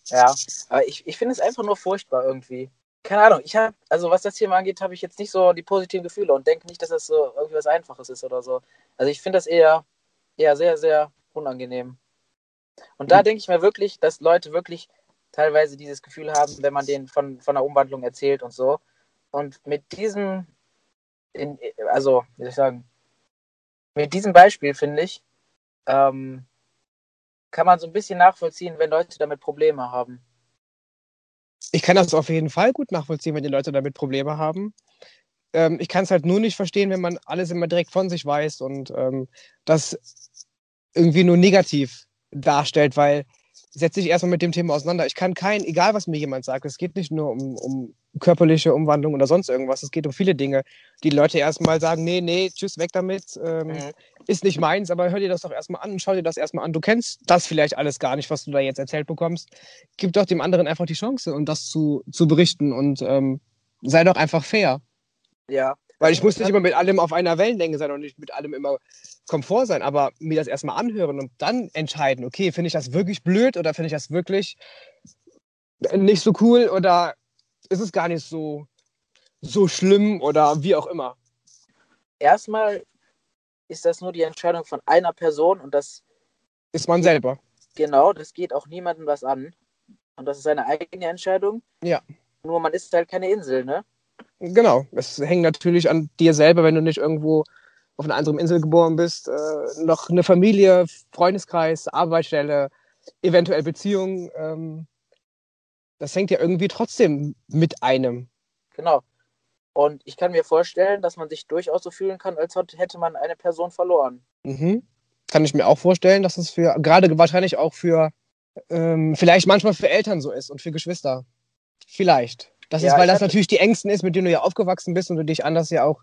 Ja, aber ich, ich finde es einfach nur furchtbar irgendwie. Keine Ahnung, ich habe, also was das Thema angeht, habe ich jetzt nicht so die positiven Gefühle und denke nicht, dass das so irgendwie was Einfaches ist oder so. Also ich finde das eher, eher sehr, sehr unangenehm. Und da Mhm. denke ich mir wirklich, dass Leute wirklich teilweise dieses Gefühl haben, wenn man denen von, von einer Umwandlung erzählt und so. Und mit diesem, in, also, wie soll ich sagen, mit diesem Beispiel, finde ich, ähm, kann man so ein bisschen nachvollziehen, wenn Leute damit Probleme haben. Ich kann das auf jeden Fall gut nachvollziehen, wenn die Leute damit Probleme haben. Ähm, ich kann es halt nur nicht verstehen, wenn man alles immer direkt von sich weiß und ähm, das irgendwie nur negativ darstellt, weil setze dich erstmal mit dem Thema auseinander. Ich kann kein, egal was mir jemand sagt, es geht nicht nur um, um körperliche Umwandlung oder sonst irgendwas, es geht um viele Dinge, die Leute erstmal sagen, nee, nee, tschüss, weg damit, ähm, mhm. ist nicht meins, aber hör dir das doch erstmal an und schau dir das erstmal an. Du kennst das vielleicht alles gar nicht, was du da jetzt erzählt bekommst. Gib doch dem anderen einfach die Chance, um das zu, zu berichten und ähm, sei doch einfach fair. Ja. Weil ich muss nicht immer mit allem auf einer Wellenlänge sein und nicht mit allem immer Komfort sein, aber mir das erstmal anhören und dann entscheiden, okay, finde ich das wirklich blöd oder finde ich das wirklich nicht so cool oder ist es gar nicht so, so schlimm oder wie auch immer. Erstmal ist das nur die Entscheidung von einer Person und das ist man selber. Genau, das geht auch niemandem was an. Und das ist seine eigene Entscheidung. Ja. Nur man ist halt keine Insel, ne? Genau. Es hängt natürlich an dir selber, wenn du nicht irgendwo auf einer anderen Insel geboren bist, äh, noch eine Familie, Freundeskreis, Arbeitsstelle, eventuell Beziehung. Ähm, das hängt ja irgendwie trotzdem mit einem. Genau. Und ich kann mir vorstellen, dass man sich durchaus so fühlen kann, als hätte man eine Person verloren. Mhm. Kann ich mir auch vorstellen, dass es für, gerade wahrscheinlich auch für, ähm, vielleicht manchmal für Eltern so ist und für Geschwister. Vielleicht. Das ja, ist, weil das natürlich die Ängsten ist, mit denen du ja aufgewachsen bist und du dich anders ja auch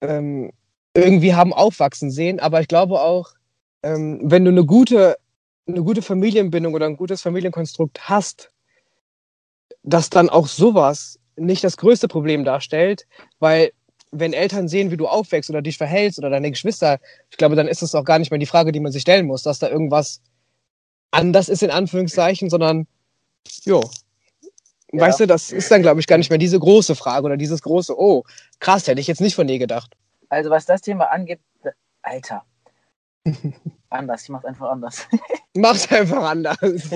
ähm, irgendwie haben aufwachsen sehen. Aber ich glaube auch, ähm, wenn du eine gute, eine gute Familienbindung oder ein gutes Familienkonstrukt hast, dass dann auch sowas nicht das größte Problem darstellt, weil wenn Eltern sehen, wie du aufwächst oder dich verhältst oder deine Geschwister, ich glaube, dann ist es auch gar nicht mehr die Frage, die man sich stellen muss, dass da irgendwas anders ist, in Anführungszeichen, sondern, jo, ja. weißt du, das ist dann, glaube ich, gar nicht mehr diese große Frage oder dieses große, oh, krass, hätte ich jetzt nicht von dir gedacht. Also was das Thema angeht, Alter. anders, ich mach's einfach anders. Mach's einfach anders.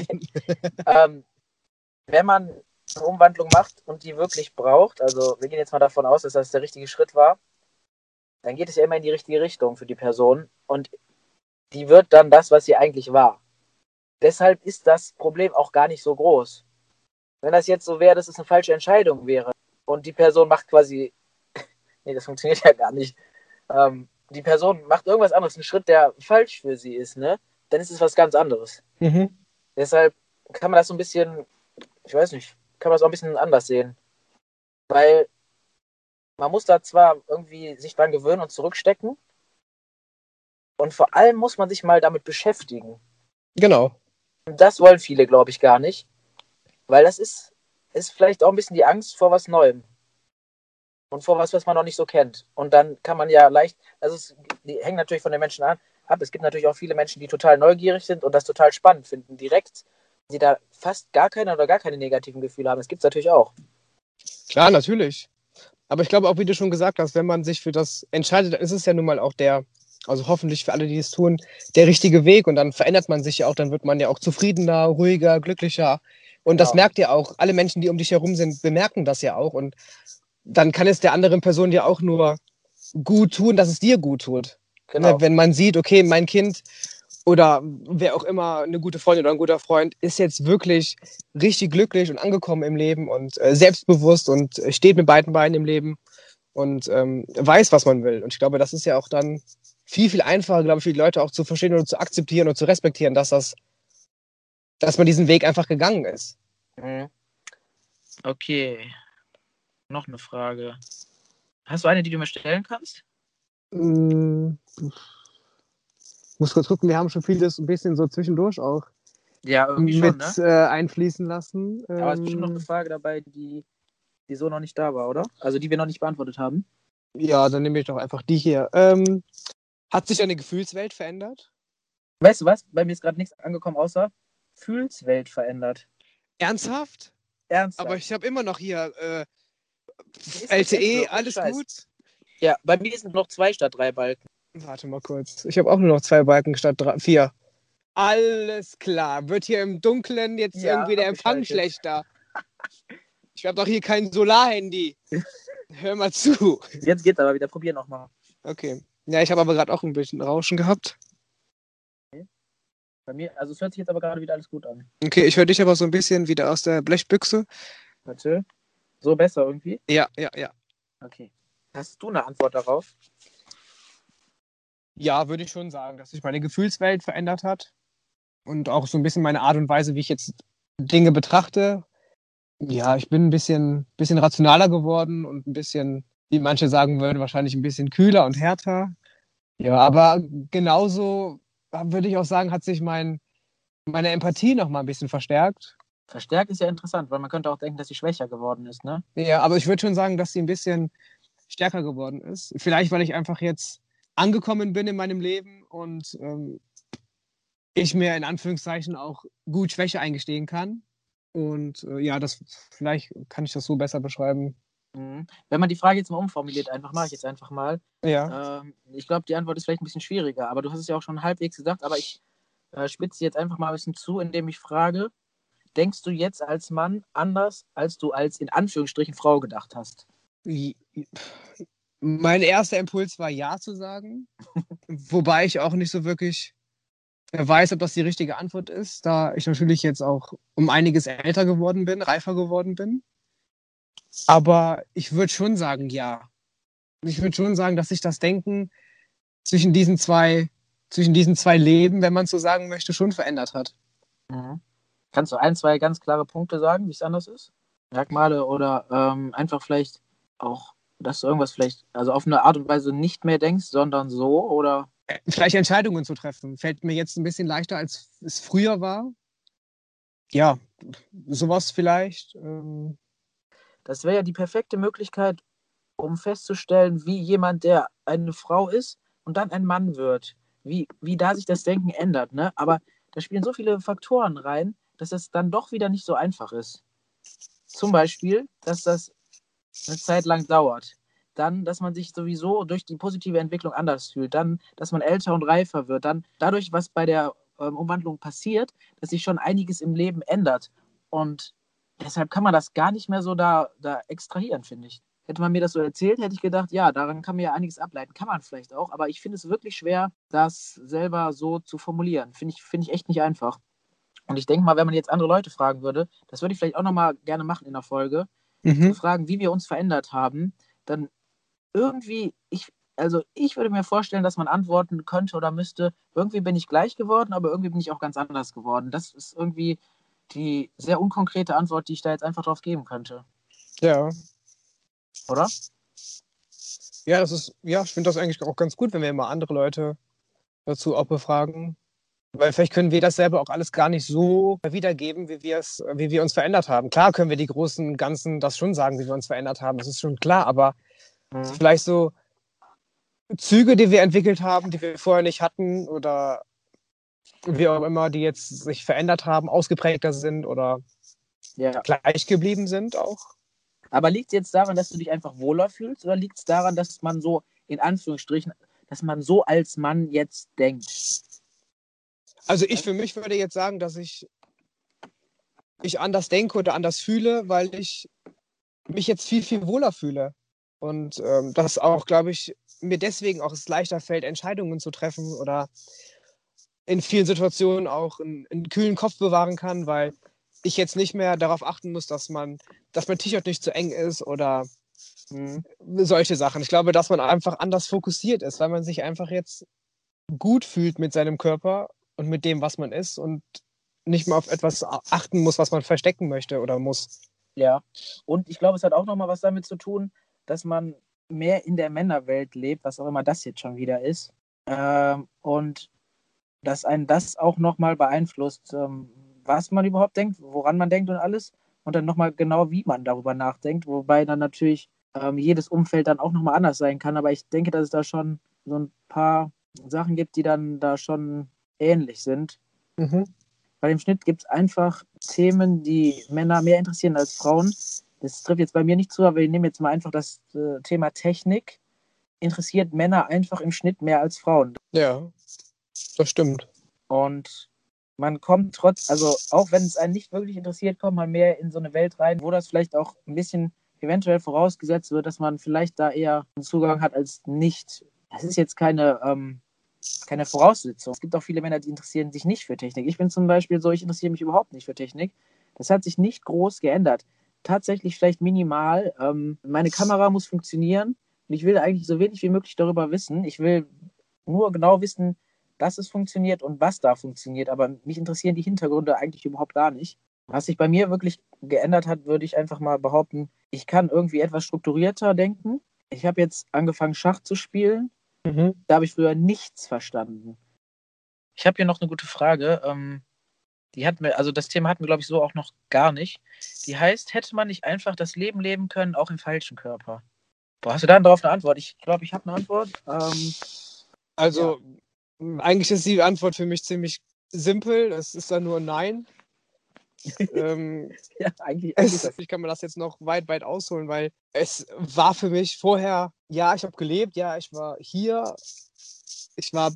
ähm, wenn man eine Umwandlung macht und die wirklich braucht, also wir gehen jetzt mal davon aus, dass das der richtige Schritt war, dann geht es ja immer in die richtige Richtung für die Person und die wird dann das, was sie eigentlich war. Deshalb ist das Problem auch gar nicht so groß. Wenn das jetzt so wäre, dass es eine falsche Entscheidung wäre und die Person macht quasi nee, das funktioniert ja gar nicht. Ähm, die Person macht irgendwas anderes, einen Schritt, der falsch für sie ist, ne? Dann ist es was ganz anderes. Mhm. Deshalb kann man das so ein bisschen, ich weiß nicht, kann man das auch ein bisschen anders sehen. Weil man muss da zwar irgendwie sich dran gewöhnen und zurückstecken. Und vor allem muss man sich mal damit beschäftigen. Genau. Und das wollen viele, glaube ich, gar nicht. Weil das ist, ist vielleicht auch ein bisschen die Angst vor was Neuem und vor was, was man noch nicht so kennt. Und dann kann man ja leicht, also es hängt natürlich von den Menschen an, ab. Es gibt natürlich auch viele Menschen, die total neugierig sind und das total spannend finden, direkt, die da fast gar keine oder gar keine negativen Gefühle haben. Das gibt es natürlich auch. Klar, natürlich. Aber ich glaube auch, wie du schon gesagt hast, wenn man sich für das entscheidet, dann ist es ja nun mal auch der, also hoffentlich für alle, die es tun, der richtige Weg und dann verändert man sich ja auch, dann wird man ja auch zufriedener, ruhiger, glücklicher. Und das merkt ja auch, alle Menschen, die um dich herum sind, bemerken das ja auch. Und dann kann es der anderen Person ja auch nur gut tun, dass es dir gut tut. Genau. Ne, wenn man sieht, okay, mein Kind oder wer auch immer, eine gute Freundin oder ein guter Freund, ist jetzt wirklich richtig glücklich und angekommen im Leben und äh, selbstbewusst und steht mit beiden Beinen im Leben und ähm, weiß, was man will. Und ich glaube, das ist ja auch dann viel, viel einfacher, glaube ich, für die Leute auch zu verstehen und zu akzeptieren und zu respektieren, dass das, dass man diesen Weg einfach gegangen ist. Mhm. Okay, noch eine Frage. Hast du eine, die du mir stellen kannst? Mm, muss kurz gucken, wir haben schon vieles ein bisschen so zwischendurch auch ja, irgendwie mit schon, ne? äh, einfließen lassen. Aber es ist bestimmt noch eine ähm, Frage dabei, die, die so noch nicht da war, oder? Also die wir noch nicht beantwortet haben. Ja, dann nehme ich doch einfach die hier. Ähm, hat sich deine Gefühlswelt verändert? Weißt du was? Bei mir ist gerade nichts angekommen, außer Gefühlswelt verändert. Ernsthaft? Ernsthaft. Aber ich habe immer noch hier äh, LTE, alles Scheiß. gut? Ja, bei mir sind noch zwei statt drei Balken. Warte mal kurz. Ich habe auch nur noch zwei Balken statt drei, vier. Alles klar. Wird hier im Dunkeln jetzt ja, irgendwie der Empfang schlechter? Ich habe doch hier kein Solarhandy. Hör mal zu. Jetzt geht's aber wieder. Probier nochmal. Okay. Ja, ich habe aber gerade auch ein bisschen Rauschen gehabt. Bei mir, also es hört sich jetzt aber gerade wieder alles gut an. Okay, ich höre dich aber so ein bisschen wieder aus der Blechbüchse. Warte. So besser irgendwie? Ja, ja, ja. Okay. Hast du eine Antwort darauf? Ja, würde ich schon sagen, dass sich meine Gefühlswelt verändert hat. Und auch so ein bisschen meine Art und Weise, wie ich jetzt Dinge betrachte. Ja, ich bin ein bisschen, bisschen rationaler geworden und ein bisschen, wie manche sagen würden, wahrscheinlich ein bisschen kühler und härter. Ja, aber genauso würde ich auch sagen, hat sich mein, meine Empathie noch mal ein bisschen verstärkt. Verstärkt ist ja interessant, weil man könnte auch denken, dass sie schwächer geworden ist, ne? Ja, aber ich würde schon sagen, dass sie ein bisschen stärker geworden ist. Vielleicht, weil ich einfach jetzt angekommen bin in meinem Leben und ähm, ich mir in Anführungszeichen auch gut Schwäche eingestehen kann. Und äh, ja, das vielleicht kann ich das so besser beschreiben. Mhm. Wenn man die Frage jetzt mal umformuliert, einfach mache ich jetzt einfach mal. Ja. Ähm, ich glaube, die Antwort ist vielleicht ein bisschen schwieriger, aber du hast es ja auch schon halbwegs gesagt, aber ich äh, spitze jetzt einfach mal ein bisschen zu, indem ich frage, denkst du jetzt als Mann anders, als du als in Anführungsstrichen Frau gedacht hast? Mein erster Impuls war Ja zu sagen, wobei ich auch nicht so wirklich weiß, ob das die richtige Antwort ist, da ich natürlich jetzt auch um einiges älter geworden bin, reifer geworden bin. Aber ich würde schon sagen, ja. Ich würde schon sagen, dass sich das Denken zwischen diesen zwei, zwischen diesen zwei Leben, wenn man so sagen möchte, schon verändert hat. Mhm. Kannst du ein, zwei ganz klare Punkte sagen, wie es anders ist? Merkmale oder ähm, einfach vielleicht auch, dass du irgendwas vielleicht, also auf eine Art und Weise nicht mehr denkst, sondern so oder? Vielleicht Entscheidungen zu treffen. Fällt mir jetzt ein bisschen leichter, als es früher war. Ja, sowas vielleicht. Ähm, das wäre ja die perfekte Möglichkeit, um festzustellen, wie jemand, der eine Frau ist und dann ein Mann wird, wie, wie da sich das Denken ändert. Ne? Aber da spielen so viele Faktoren rein, dass es dann doch wieder nicht so einfach ist. Zum Beispiel, dass das eine Zeit lang dauert. Dann, dass man sich sowieso durch die positive Entwicklung anders fühlt. Dann, dass man älter und reifer wird. Dann dadurch, was bei der ähm, Umwandlung passiert, dass sich schon einiges im Leben ändert. Und deshalb kann man das gar nicht mehr so da, da extrahieren, finde ich. Hätte man mir das so erzählt, hätte ich gedacht, ja, daran kann man ja einiges ableiten. Kann man vielleicht auch, aber ich finde es wirklich schwer, das selber so zu formulieren. Finde ich, find ich echt nicht einfach. Und ich denke mal, wenn man jetzt andere Leute fragen würde, das würde ich vielleicht auch nochmal gerne machen in der Folge, mhm. zu fragen, wie wir uns verändert haben, dann irgendwie, ich, also ich würde mir vorstellen, dass man antworten könnte oder müsste, irgendwie bin ich gleich geworden, aber irgendwie bin ich auch ganz anders geworden. Das ist irgendwie die sehr unkonkrete Antwort, die ich da jetzt einfach drauf geben könnte. Ja. Oder? Ja, das ist, ja, ich finde das eigentlich auch ganz gut, wenn wir immer andere Leute dazu auch befragen. Weil vielleicht können wir das selber auch alles gar nicht so wiedergeben, wie wir es, wie wir uns verändert haben. Klar können wir die großen Ganzen das schon sagen, wie wir uns verändert haben. Das ist schon klar, aber mhm. vielleicht so Züge, die wir entwickelt haben, die wir vorher nicht hatten oder wie auch immer, die jetzt sich verändert haben, ausgeprägter sind oder ja. gleich geblieben sind auch. Aber liegt es jetzt daran, dass du dich einfach wohler fühlst oder liegt es daran, dass man so in Anführungsstrichen, dass man so als Mann jetzt denkt? Also ich für mich würde jetzt sagen, dass ich, ich anders denke oder anders fühle, weil ich mich jetzt viel, viel wohler fühle. Und ähm, das auch, glaube ich, mir deswegen auch es leichter fällt, Entscheidungen zu treffen oder in vielen Situationen auch einen, einen kühlen Kopf bewahren kann, weil ich jetzt nicht mehr darauf achten muss, dass man, dass mein T-Shirt nicht zu eng ist oder mh, hm, solche Sachen. Ich glaube, dass man einfach anders fokussiert ist, weil man sich einfach jetzt gut fühlt mit seinem Körper und mit dem, was man ist und nicht mehr auf etwas achten muss, was man verstecken möchte oder muss. Ja, und ich glaube, es hat auch nochmal was damit zu tun, dass man mehr in der Männerwelt lebt, was auch immer das jetzt schon wieder ist. Ähm, und dass einen das auch nochmal beeinflusst, ähm, was man überhaupt denkt, woran man denkt und alles. Und dann nochmal genau, wie man darüber nachdenkt. Wobei dann natürlich ähm, jedes Umfeld dann auch nochmal anders sein kann. Aber ich denke, dass es da schon so ein paar Sachen gibt, die dann da schon ähnlich sind. Mhm. Weil im Schnitt gibt es einfach Themen, die Männer mehr interessieren als Frauen. Das trifft jetzt bei mir nicht zu, aber wir nehmen jetzt mal einfach das äh, Thema Technik. Interessiert Männer einfach im Schnitt mehr als Frauen. Ja, das stimmt. Und man kommt trotz, also auch wenn es einen nicht wirklich interessiert, kommt man mehr in so eine Welt rein, wo das vielleicht auch ein bisschen eventuell vorausgesetzt wird, dass man vielleicht da eher einen Zugang hat als nicht, das ist jetzt keine, ähm, keine Voraussetzung. Es gibt auch viele Männer, die interessieren sich nicht für Technik. Ich bin zum Beispiel so, ich interessiere mich überhaupt nicht für Technik. Das hat sich nicht groß geändert. Tatsächlich vielleicht minimal. Ähm, meine Kamera muss funktionieren und ich will eigentlich so wenig wie möglich darüber wissen. Ich will nur genau wissen, dass es funktioniert und was da funktioniert. Aber mich interessieren die Hintergründe eigentlich überhaupt gar nicht. Was sich bei mir wirklich geändert hat, würde ich einfach mal behaupten, ich kann irgendwie etwas strukturierter denken. Ich habe jetzt angefangen, Schach zu spielen. Mhm. Da habe ich früher nichts verstanden. Ich habe hier noch eine gute Frage. Ähm, die hatten wir, also das Thema hatten wir, glaube ich, so auch noch gar nicht. Die heißt, hätte man nicht einfach das Leben leben können, auch im falschen Körper? Boah, hast du da darauf eine Antwort? Ich glaube, ich habe eine Antwort. Ähm, Also, eigentlich ist die Antwort für mich ziemlich simpel. Es ist dann nur Nein. ähm, ja, eigentlich, eigentlich es, ich kann mir das jetzt noch weit, weit ausholen, weil es war für mich vorher, ja, ich habe gelebt, ja, ich war hier, ich war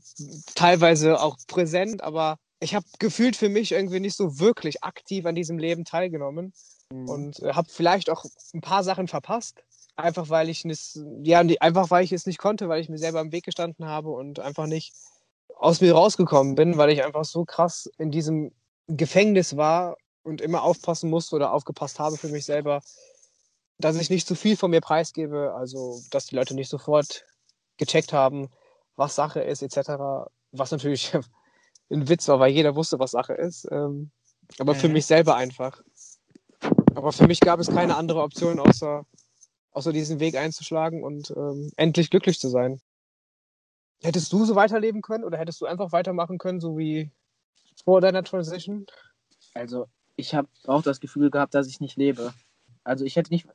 teilweise auch präsent, aber ich habe gefühlt für mich irgendwie nicht so wirklich aktiv an diesem Leben teilgenommen Mhm. und äh, habe vielleicht auch ein paar Sachen verpasst. Einfach weil ich es, ja, einfach weil ich es nicht konnte, weil ich mir selber im Weg gestanden habe und einfach nicht aus mir rausgekommen bin, weil ich einfach so krass in diesem Gefängnis war und immer aufpassen musste oder aufgepasst habe für mich selber, dass ich nicht zu viel von mir preisgebe, also dass die Leute nicht sofort gecheckt haben, was Sache ist, etc. Was natürlich ein Witz war, weil jeder wusste, was Sache ist. Ähm, aber für mich selber einfach. Aber für mich gab es keine andere Option, außer, außer diesen Weg einzuschlagen und ähm, endlich glücklich zu sein. Hättest du so weiterleben können oder hättest du einfach weitermachen können, so wie vor deiner Transition? Also, ich habe auch das Gefühl gehabt, dass ich nicht lebe. Also, ich hätte nicht,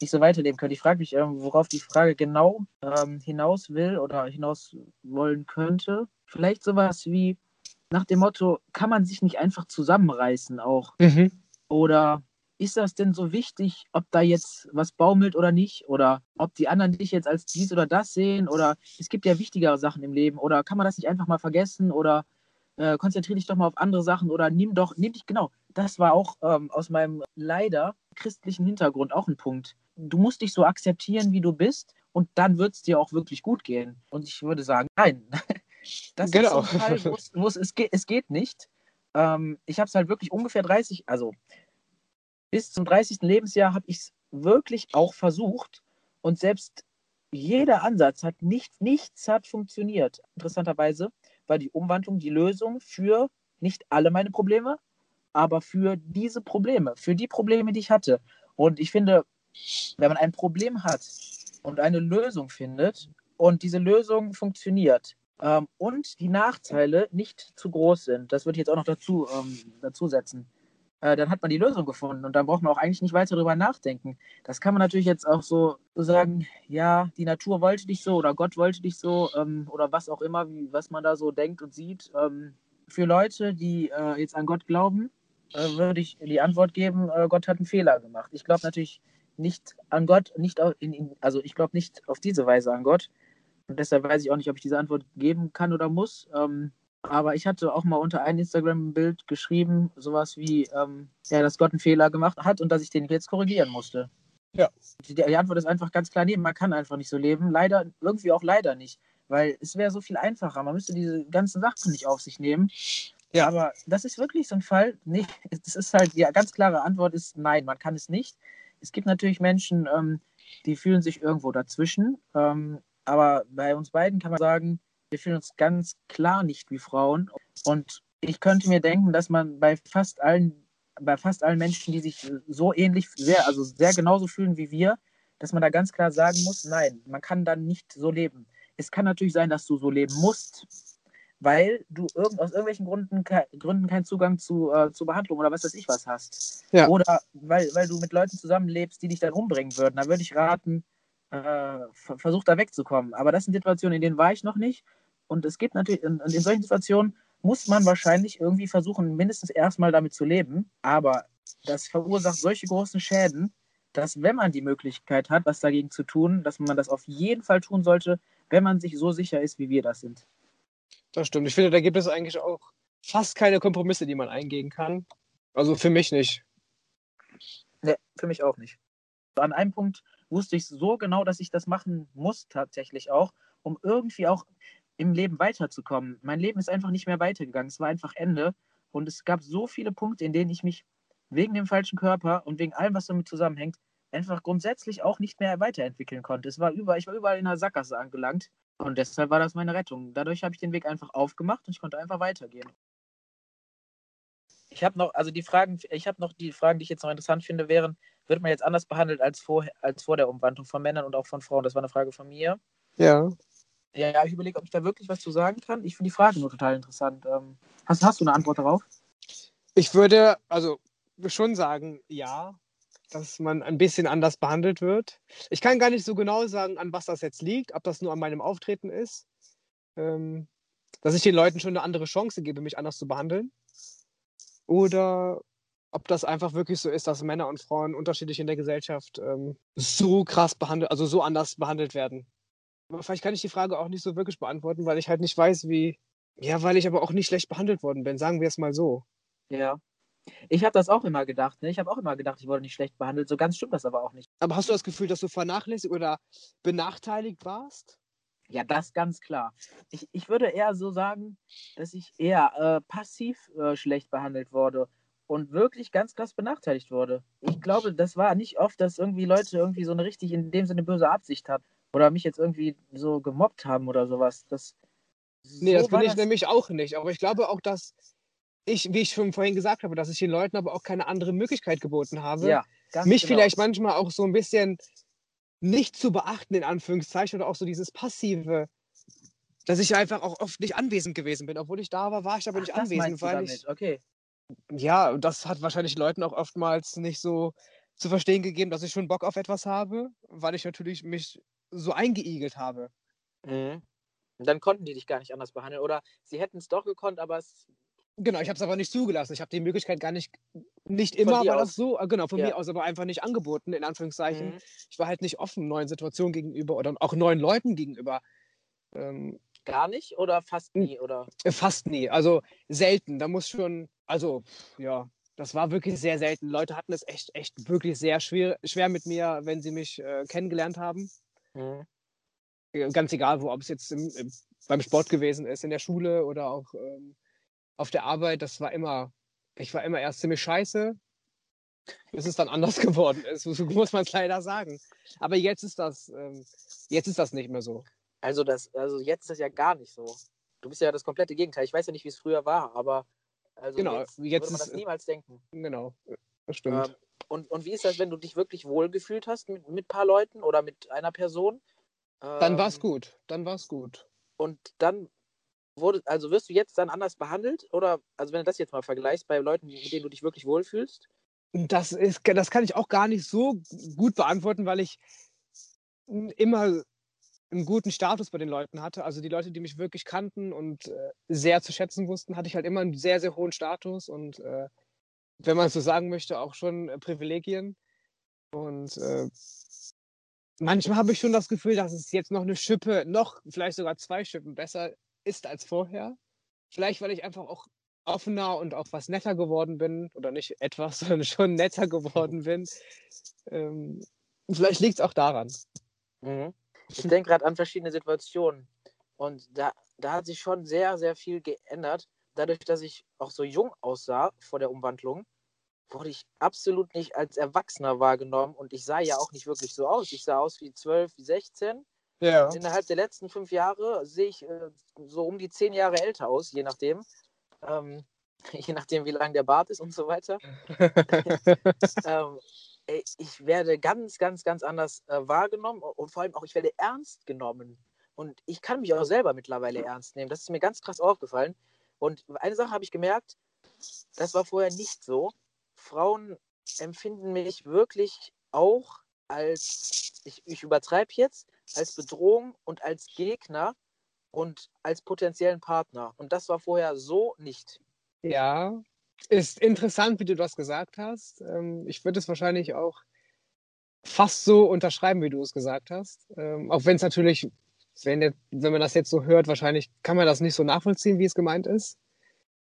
nicht so weiterleben können. Ich frage mich, ähm, worauf die Frage genau ähm, hinaus will oder hinaus wollen könnte. Vielleicht sowas wie nach dem Motto, kann man sich nicht einfach zusammenreißen auch? Mhm. Oder ist das denn so wichtig, ob da jetzt was baumelt oder nicht? Oder ob die anderen dich jetzt als dies oder das sehen? Oder es gibt ja wichtigere Sachen im Leben. Oder kann man das nicht einfach mal vergessen? Oder äh, konzentriere dich doch mal auf andere Sachen. Oder nimm doch, nimm dich, genau. Das war auch ähm, aus meinem leider christlichen Hintergrund auch ein Punkt. Du musst dich so akzeptieren, wie du bist. Und dann wird es dir auch wirklich gut gehen. Und ich würde sagen, nein. Das Genau. ist Fall, wo es- wo es, es, geht, es geht nicht. Ähm, ich habe es halt wirklich ungefähr 30, also bis zum 30. Lebensjahr habe ich es wirklich auch versucht und selbst jeder Ansatz hat nicht, nichts hat funktioniert. Interessanterweise war die Umwandlung die Lösung für nicht alle meine Probleme, aber für diese Probleme, für die Probleme, die ich hatte. Und ich finde, wenn man ein Problem hat und eine Lösung findet und diese Lösung funktioniert ähm, und die Nachteile nicht zu groß sind, das würde ich jetzt auch noch dazu, ähm, dazu setzen, äh, dann hat man die Lösung gefunden und dann braucht man auch eigentlich nicht weiter darüber nachdenken. Das kann man natürlich jetzt auch so, sagen, ja, die Natur wollte dich so oder Gott wollte dich so ähm, oder was auch immer, wie, was man da so denkt und sieht. Ähm, für Leute, die äh, jetzt an Gott glauben, äh, würde ich die Antwort geben, äh, Gott hat einen Fehler gemacht. Ich glaube natürlich nicht an Gott, nicht in, in, also ich glaube nicht auf diese Weise an Gott. Und deshalb weiß ich auch nicht, ob ich diese Antwort geben kann oder muss. Ähm, aber ich hatte auch mal unter ein Instagram-Bild geschrieben, sowas wie, ähm, ja, dass Gott einen Fehler gemacht hat und dass ich den jetzt korrigieren musste. Ja. Die, die Antwort ist einfach ganz klar, nee, man kann einfach nicht so leben. Leider, irgendwie auch leider nicht. Weil es wäre so viel einfacher. Man müsste diese ganzen Sachen nicht auf sich nehmen. Ja. Aber das ist wirklich so ein Fall. Nee, das ist halt, die ganz klare Antwort ist nein, man kann es nicht. Es gibt natürlich Menschen, ähm, die fühlen sich irgendwo dazwischen. Ähm, aber bei uns beiden kann man sagen, wir fühlen uns ganz klar nicht wie Frauen. Und ich könnte mir denken, dass man bei fast allen, bei fast allen Menschen, die sich so ähnlich, sehr, also sehr genauso fühlen wie wir, dass man da ganz klar sagen muss, nein, man kann dann nicht so leben. Es kann natürlich sein, dass du so leben musst, weil du irgend, aus irgendwelchen Gründen, ke Gründen keinen Zugang zu, äh, zur Behandlung oder was weiß ich was hast. Ja. Oder weil, weil du mit Leuten zusammenlebst, die dich dann umbringen würden. Da würde ich raten, äh, ver- versuch da wegzukommen. Aber das sind Situationen, in denen war ich noch nicht. Und es gibt natürlich, in, in solchen Situationen muss man wahrscheinlich irgendwie versuchen, mindestens erstmal damit zu leben. Aber das verursacht solche großen Schäden, dass wenn man die Möglichkeit hat, was dagegen zu tun, dass man das auf jeden Fall tun sollte, wenn man sich so sicher ist, wie wir das sind. Das stimmt. Ich finde, da gibt es eigentlich auch fast keine Kompromisse, die man eingehen kann. Also für mich nicht. Nee, für mich auch nicht. An einem Punkt wusste ich so genau, dass ich das machen muss tatsächlich auch, um irgendwie auch im Leben weiterzukommen. Mein Leben ist einfach nicht mehr weitergegangen. Es war einfach Ende. Und es gab so viele Punkte, in denen ich mich wegen dem falschen Körper und wegen allem, was damit zusammenhängt, einfach grundsätzlich auch nicht mehr weiterentwickeln konnte. Es war überall, ich war überall in einer Sackgasse angelangt. Und deshalb war das meine Rettung. Dadurch habe ich den Weg einfach aufgemacht und ich konnte einfach weitergehen. Ich habe noch, also die Fragen, ich habe noch die Fragen, die ich jetzt noch interessant finde, wären, wird man jetzt anders behandelt als vor, als vor der Umwandlung von Männern und auch von Frauen? Das war eine Frage von mir. Ja. Ja, ich überlege, ob ich da wirklich was zu sagen kann. Ich finde die Frage nur total interessant. Ähm, hast, hast du eine Antwort darauf? Ich würde also schon sagen, ja, dass man ein bisschen anders behandelt wird. Ich kann gar nicht so genau sagen, an was das jetzt liegt, ob das nur an meinem Auftreten ist, ähm, dass ich den Leuten schon eine andere Chance gebe, mich anders zu behandeln. Oder ob das einfach wirklich so ist, dass Männer und Frauen unterschiedlich in der Gesellschaft ähm, so krass behandelt, also so anders behandelt werden. Aber vielleicht kann ich die Frage auch nicht so wirklich beantworten, weil ich halt nicht weiß, wie. Ja, weil ich aber auch nicht schlecht behandelt worden bin, sagen wir es mal so. Ja. Ich habe das auch immer gedacht. Ne? Ich habe auch immer gedacht, ich wurde nicht schlecht behandelt. So ganz stimmt das aber auch nicht. Aber hast du das Gefühl, dass du vernachlässigt oder benachteiligt warst? Ja, das ganz klar. Ich, ich würde eher so sagen, dass ich eher äh, passiv äh, schlecht behandelt wurde und wirklich ganz krass benachteiligt wurde. Ich glaube, das war nicht oft, dass irgendwie Leute irgendwie so eine richtig in dem Sinne böse Absicht hatten oder mich jetzt irgendwie so gemobbt haben oder sowas. Das, nee, so das bin ich das... nämlich auch nicht. Aber ich glaube auch, dass ich, wie ich schon vorhin gesagt habe, dass ich den Leuten aber auch keine andere Möglichkeit geboten habe, ja, mich genau. vielleicht manchmal auch so ein bisschen nicht zu beachten, in Anführungszeichen, oder auch so dieses passive, dass ich einfach auch oft nicht anwesend gewesen bin. Obwohl ich da war, war ich aber Ach, nicht anwesend, weil ich. Okay. Ja, das hat wahrscheinlich Leuten auch oftmals nicht so zu verstehen gegeben, dass ich schon Bock auf etwas habe, weil ich natürlich mich so eingeigelt habe. Mhm. Und dann konnten die dich gar nicht anders behandeln. Oder sie hätten es doch gekonnt, aber es Genau, ich habe es aber nicht zugelassen. Ich habe die Möglichkeit gar nicht, nicht immer war das so, äh, genau, von Ja. mir aus, aber einfach nicht angeboten, in Anführungszeichen. Mhm. Ich war halt nicht offen neuen Situationen gegenüber oder auch neuen Leuten gegenüber. Ähm, gar nicht oder fast nie? Oder? äh, fast nie, also selten. Da muss schon, also ja, das war wirklich sehr selten. Leute hatten es echt, echt wirklich sehr schwer, schwer mit mir, wenn sie mich äh, kennengelernt haben. Mhm. Äh, Ganz egal, wo, ob es jetzt im, im, beim Sport gewesen ist, in der Schule oder auch ähm, auf der Arbeit, das war immer, ich war immer erst ziemlich scheiße, bis es dann anders geworden ist. So muss man es leider sagen. Aber jetzt ist das, ähm, jetzt ist das nicht mehr so. Also, das, also jetzt ist das ja gar nicht so. Du bist ja das komplette Gegenteil. Ich weiß ja nicht, wie es früher war, aber also Genau, jetzt, jetzt würde man das ist- niemals denken. Genau, das stimmt. Ähm, und, und wie ist das, wenn du dich wirklich wohl gefühlt hast mit, mit ein paar Leuten oder mit einer Person? dann Ähm, war's gut, dann war's gut. Und dann wurde, also wirst du jetzt dann anders behandelt? Oder, also wenn du das jetzt mal vergleichst, bei Leuten, mit denen du dich wirklich wohlfühlst? Das, ist, das kann ich auch gar nicht so gut beantworten, weil ich immer einen guten Status bei den Leuten hatte. Also die Leute, die mich wirklich kannten und äh, sehr zu schätzen wussten, hatte ich halt immer einen sehr, sehr hohen Status und äh, wenn man so sagen möchte, auch schon äh, Privilegien. Und äh, manchmal habe ich schon das Gefühl, dass es jetzt noch eine Schippe, noch vielleicht sogar zwei Schippen besser ist als vorher. Vielleicht, weil ich einfach auch offener und auch was netter geworden bin. Oder nicht etwas, sondern schon netter geworden bin. Ähm, vielleicht liegt es auch daran. Mhm. Ich denke gerade an verschiedene Situationen. Und da, da hat sich schon sehr, sehr viel geändert. Dadurch, dass ich auch so jung aussah vor der Umwandlung, wurde ich absolut nicht als Erwachsener wahrgenommen. Und ich sah ja auch nicht wirklich so aus. Ich sah aus wie 12, wie 16. Ja. Innerhalb der letzten fünf Jahre sehe ich äh, so um die zehn Jahre älter aus, je nachdem. Ähm, je nachdem, wie lang der Bart ist und so weiter. ähm, ich werde ganz, ganz, ganz anders äh, wahrgenommen und vor allem auch, ich werde ernst genommen. Und ich kann mich auch selber mittlerweile ernst nehmen. Das ist mir ganz krass aufgefallen. Und eine Sache habe ich gemerkt, das war vorher nicht so. Frauen empfinden mich wirklich auch als, ich, ich übertreibe jetzt, als Bedrohung und als Gegner und als potenziellen Partner. Und das war vorher so nicht. Ja, ist interessant, wie du das gesagt hast. Ähm, ich würde es wahrscheinlich auch fast so unterschreiben, wie du es gesagt hast. Ähm, auch wenn es natürlich, wenn, jetzt, wenn man das jetzt so hört, wahrscheinlich kann man das nicht so nachvollziehen, wie es gemeint ist.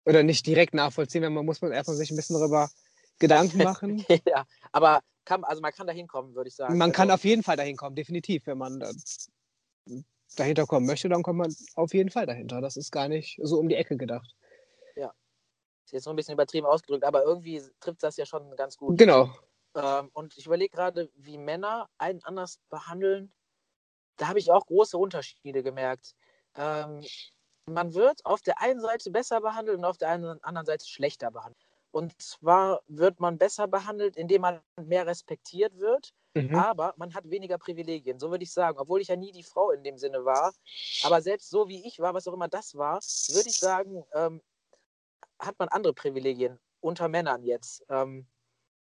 Oder nicht direkt nachvollziehen, wenn man muss man erstmal sich ein bisschen darüber Gedanken machen. ja, aber kann, also man kann da hinkommen, würde ich sagen. Man kann also, auf jeden Fall dahin kommen, definitiv, wenn man da dahinter kommen möchte, dann kommt man auf jeden Fall dahinter. Das ist gar nicht so um die Ecke gedacht. Ist jetzt nur ein bisschen übertrieben ausgedrückt, aber irgendwie trifft das ja schon ganz gut. Genau. Ähm, und ich überlege gerade, wie Männer einen anders behandeln. Da habe ich auch große Unterschiede gemerkt. Ähm, man wird auf der einen Seite besser behandelt und auf der anderen Seite schlechter behandelt. Und zwar wird man besser behandelt, indem man mehr respektiert wird, Mhm. aber man hat weniger Privilegien. So würde ich sagen, obwohl ich ja nie die Frau in dem Sinne war. Aber selbst so wie ich war, was auch immer das war, würde ich sagen, ähm, hat man andere Privilegien unter Männern jetzt. Ähm,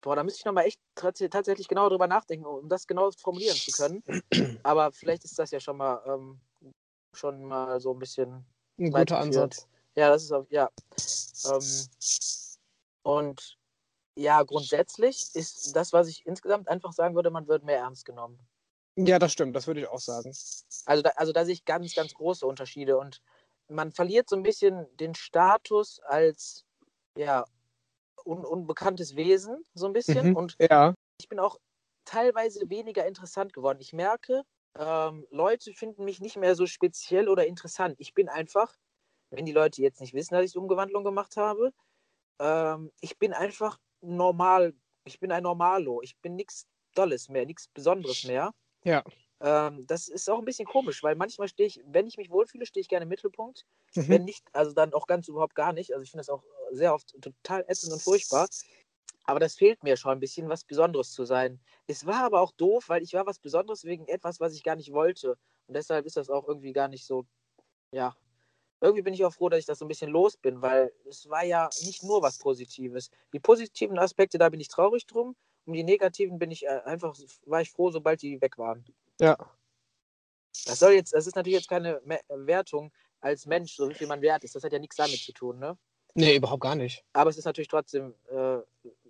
boah, da müsste ich nochmal echt tats- tatsächlich genau drüber nachdenken, um das genau formulieren zu können. Aber vielleicht ist das ja schon mal ähm, schon mal so ein bisschen Ein guter. Ansatz. Ja, das ist auch, ja. Ähm, und ja, grundsätzlich ist das, was ich insgesamt einfach sagen würde, man wird mehr ernst genommen. Ja, das stimmt, das würde ich auch sagen. Also da, also da sehe ich ganz, ganz große Unterschiede und man verliert so ein bisschen den Status als ja, un, unbekanntes Wesen, so ein bisschen. Mhm. Und Ja. ich bin auch teilweise weniger interessant geworden. Ich merke, ähm, Leute finden mich nicht mehr so speziell oder interessant. Ich bin einfach, wenn die Leute jetzt nicht wissen, dass ich Umgewandlung gemacht habe, ähm, ich bin einfach normal. Ich bin ein Normalo. Ich bin nichts Dolles mehr, nichts Besonderes mehr. Ja. Ähm, das ist auch ein bisschen komisch, weil manchmal stehe ich, wenn ich mich wohlfühle, stehe ich gerne im Mittelpunkt. Mhm. Wenn nicht, also dann auch ganz überhaupt gar nicht. Also ich finde das auch sehr oft total ätzend und furchtbar. Aber das fehlt mir schon ein bisschen, was Besonderes zu sein. Es war aber auch doof, weil ich war was Besonderes wegen etwas, was ich gar nicht wollte. Und deshalb ist das auch irgendwie gar nicht so, ja. Irgendwie bin ich auch froh, dass ich das so ein bisschen los bin, weil es war ja nicht nur was Positives. Die positiven Aspekte, da bin ich traurig drum. Um die negativen bin ich äh, einfach, war ich froh, sobald die weg waren. Ja. Das soll jetzt, das ist natürlich jetzt keine Wertung als Mensch, so wie viel man wert ist. Das hat ja nichts damit zu tun, ne? Nee, überhaupt gar nicht. Aber es ist natürlich trotzdem äh,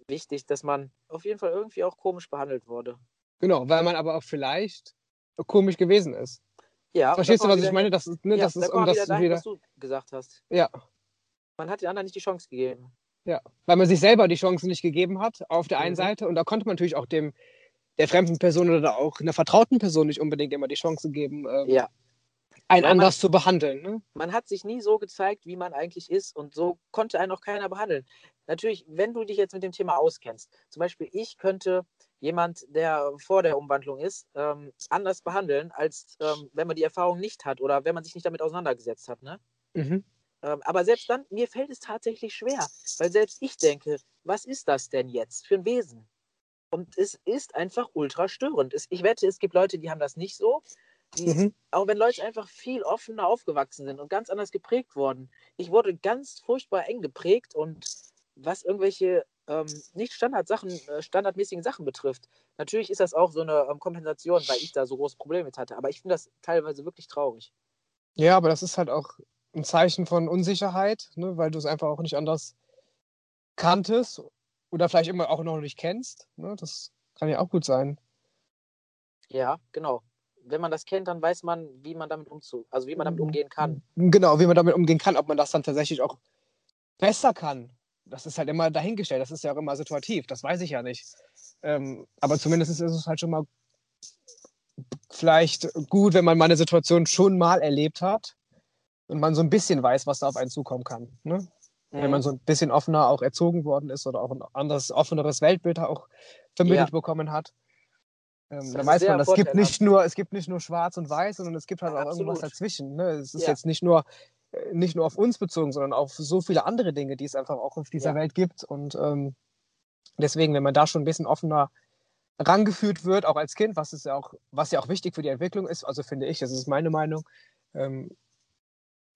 wichtig, dass man auf jeden Fall irgendwie auch komisch behandelt wurde. Genau, weil man aber auch vielleicht komisch gewesen ist. Ja, Verstehst du, was ich meine? Das ist, ne, wieder, das ja, ist, um das wieder dahin, wieder, was du gesagt hast. ja, Man hat den anderen nicht die Chance gegeben. ja, weil man sich selber die Chance nicht gegeben hat, auf der einen Mhm. Seite, und da konnte man natürlich auch dem, der fremden Person oder auch einer vertrauten Person nicht unbedingt immer die Chance geben, ähm, Ja. einen anders zu behandeln. Ne? Man hat sich nie so gezeigt, wie man eigentlich ist und so konnte einen auch keiner behandeln. Natürlich, wenn du dich jetzt mit dem Thema auskennst, zum Beispiel ich könnte jemand, der vor der Umwandlung ist, ähm, anders behandeln, als ähm, wenn man die Erfahrung nicht hat oder wenn man sich nicht damit auseinandergesetzt hat. Ne? Mhm. Ähm, aber selbst dann, mir fällt es tatsächlich schwer, weil selbst ich denke, was ist das denn jetzt für ein Wesen? Und es ist einfach ultra störend. Es, ich wette, es gibt Leute, die haben das nicht so. Die, Mhm. Auch wenn Leute einfach viel offener aufgewachsen sind und ganz anders geprägt wurden. Ich wurde ganz furchtbar eng geprägt und was irgendwelche ähm, nicht Standardsachen, äh, standardmäßigen Sachen betrifft. Natürlich ist das auch so eine ähm, Kompensation, weil ich da so große Probleme mit hatte. Aber ich finde das teilweise wirklich traurig. Ja, aber das ist halt auch ein Zeichen von Unsicherheit, ne, weil du es einfach auch nicht anders kanntest oder vielleicht immer auch noch nicht kennst. Ne? Das kann ja auch gut sein. Ja, genau. Wenn man das kennt, dann weiß man, wie man damit umzu also wie man damit umgehen kann. Genau, wie man damit umgehen kann, ob man das dann tatsächlich auch besser kann. Das ist halt immer dahingestellt. Das ist ja auch immer situativ. Das weiß ich ja nicht. Ähm, aber zumindest ist es halt schon mal vielleicht gut, wenn man mal eine Situation schon mal erlebt hat und man so ein bisschen weiß, was da auf einen zukommen kann. Ne? Wenn man so ein bisschen offener auch erzogen worden ist oder auch ein anderes, offeneres Weltbild auch vermittelt Ja. bekommen hat. Ähm, da weiß man, es gibt nicht nur, es gibt nicht nur Schwarz und Weiß, sondern es gibt halt auch Absolut. irgendwas dazwischen. Ne? Es ist Ja. jetzt nicht nur, äh, nicht nur auf uns bezogen, sondern auf so viele andere Dinge, die es einfach auch auf dieser Ja. Welt gibt. Und ähm, deswegen, wenn man da schon ein bisschen offener rangeführt wird, auch als Kind, was ist ja auch, was ja auch wichtig für die Entwicklung ist, also finde ich, das ist meine Meinung, ähm,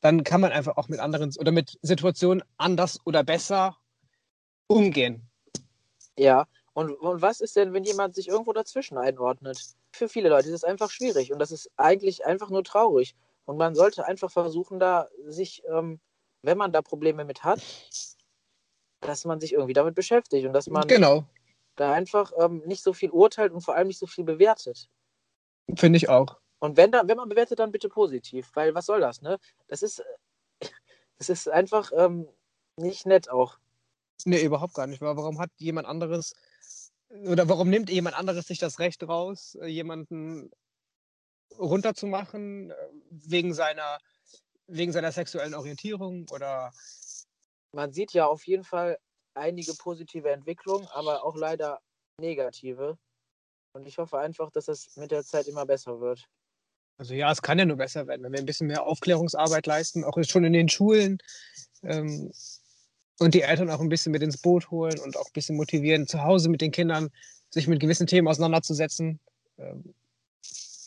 dann kann man einfach auch mit anderen oder mit Situationen anders oder besser umgehen. Ja, und, und was ist denn, wenn jemand sich irgendwo dazwischen einordnet? Für viele Leute ist es einfach schwierig und das ist eigentlich einfach nur traurig. Und man sollte einfach versuchen, da sich, ähm, wenn man da Probleme mit hat, dass man sich irgendwie damit beschäftigt und dass man Genau, da einfach ähm, nicht so viel urteilt und vor allem nicht so viel bewertet. finde ich auch. Und wenn, dann, wenn man bewertet, dann bitte positiv, weil was soll das, ne? Das ist, das ist einfach ähm, nicht nett auch. Nee, überhaupt gar nicht. Warum hat jemand anderes oder warum nimmt jemand anderes sich das Recht raus, äh, jemanden runterzumachen, äh, wegen seiner, wegen seiner sexuellen Orientierung oder Man sieht ja auf jeden Fall einige positive Entwicklungen, aber auch leider negative. Und ich hoffe einfach, dass es mit der Zeit immer besser wird. Also ja, es kann ja nur besser werden, wenn wir ein bisschen mehr Aufklärungsarbeit leisten, auch schon in den Schulen ähm, und die Eltern auch ein bisschen mit ins Boot holen und auch ein bisschen motivieren, zu Hause mit den Kindern sich mit gewissen Themen auseinanderzusetzen. Ähm,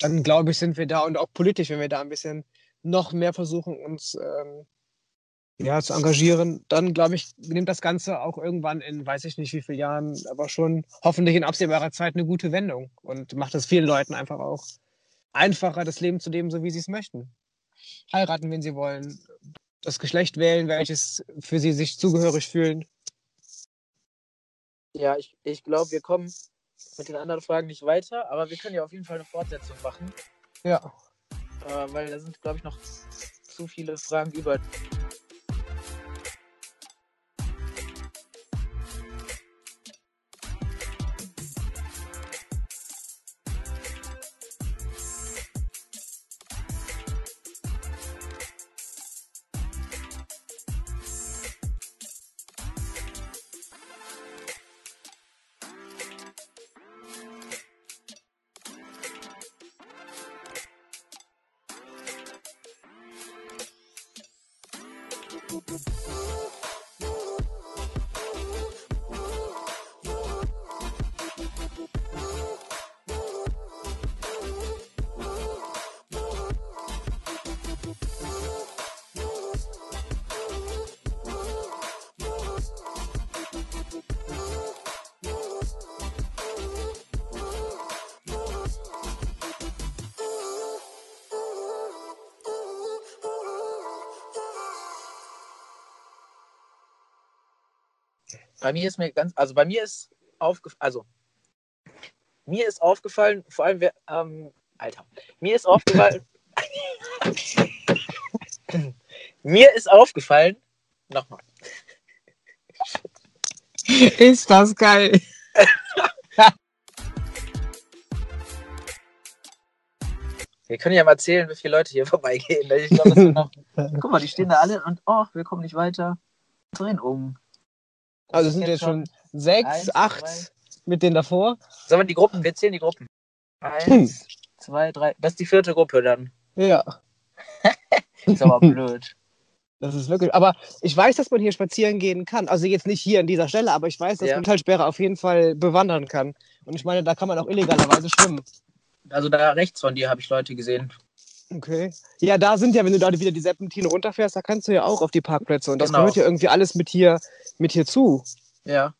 dann glaube ich, sind wir da und auch politisch, wenn wir da ein bisschen noch mehr versuchen, uns ähm, ja, zu engagieren, dann glaube ich, nimmt das Ganze auch irgendwann in weiß ich nicht wie vielen Jahren, aber schon hoffentlich in absehbarer Zeit eine gute Wendung und macht es vielen Leuten einfach auch einfacher, das Leben zu leben, so wie sie es möchten. Heiraten, wenn sie wollen, das Geschlecht wählen, welches für sie sich zugehörig fühlen. Ja, ich, ich glaube, wir kommen mit den anderen Fragen nicht weiter, aber wir können ja auf jeden Fall eine Fortsetzung machen, Ja. äh, weil da sind, glaube ich, noch zu viele Fragen über. Bei mir ist mir ganz, also bei mir ist aufgefallen, also mir ist aufgefallen, vor allem, wer, ähm, Alter, mir ist aufgefallen, mir ist aufgefallen, nochmal, Ist das geil. wir können ja mal erzählen, wie viele Leute hier vorbeigehen. Ich sind noch, guck mal, die stehen da alle und, oh, wir kommen nicht weiter, drehen um. Also es sind jetzt schon sechs, eins, acht zwei. mit denen davor. Sollen wir die Gruppen, wir zählen die Gruppen. Eins, zwei, drei, das ist die vierte Gruppe dann. Ja. Ist aber blöd. Das ist wirklich. Aber ich weiß, dass man hier spazieren gehen kann. Also jetzt nicht hier an dieser Stelle, aber ich weiß, dass Ja. man Talsperre auf jeden Fall bewandern kann. Und ich meine, da kann man auch illegalerweise schwimmen. Also da rechts von dir habe ich Leute gesehen. Okay. Ja, da sind ja, wenn du da wieder die Serpentine runterfährst, da kannst du ja auch auf die Parkplätze. Und das Genau. gehört ja irgendwie alles mit hier, mit hier zu. Ja,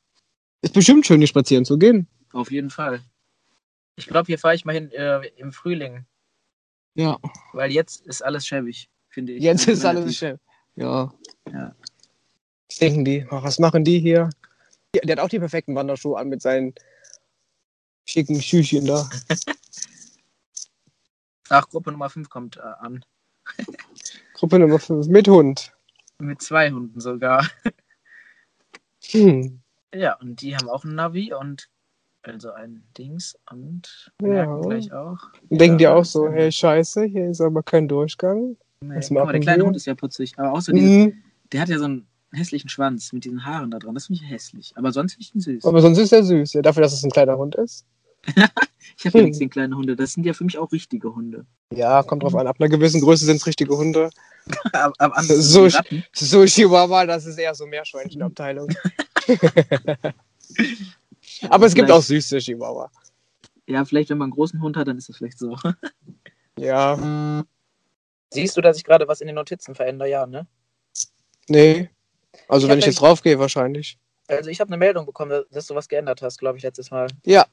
Ist bestimmt schön, hier spazieren zu gehen. auf jeden Fall. Ich glaube, hier fahre ich mal hin äh, im Frühling, Ja. weil jetzt ist alles schäbig, finde ich. Jetzt ist alles schön. Ja. Ja. Was denken die? Ach, Was machen die hier? Der hat auch die perfekten Wanderschuhe an mit seinen schicken Schüchchen da. Ach, Gruppe Nummer 5 kommt äh, an. Gruppe Nummer 5 mit Hund. Mit zwei Hunden sogar. Hm. Ja, und die haben auch ein Navi und also ein Dings und Ja. merken gleich auch. Denken die Ja, auch so, ja. hey, scheiße, hier ist aber kein Durchgang. Nee, was guck mal, der kleine wir? Hund ist ja putzig. Aber außer Mhm. der hat ja so einen hässlichen Schwanz mit diesen Haaren da dran. Das finde ich hässlich. Aber sonst finde ich ihn süß. Aber sonst ist er süß, ja, dafür, dass es ein kleiner Hund ist. Ich habe ja Hm. nichts gegen kleine Hunde. Das sind ja für mich auch richtige Hunde. Ja, kommt drauf an. Ab einer gewissen Größe sind es richtige Hunde. Ab, ab So. So Chihuahua, das ist eher so Meerschweinchenabteilung. Aber es gibt auch süße Chihuahua. Ja, vielleicht, wenn man einen großen Hund hat, dann ist das vielleicht so. Ja, Siehst du, dass ich gerade was in den Notizen verändere? Ja, ne? nee. Also Ich wenn ich jetzt draufgehe, wahrscheinlich. Also ich habe eine Meldung bekommen, dass du was geändert hast, glaube ich, letztes Mal. Ja,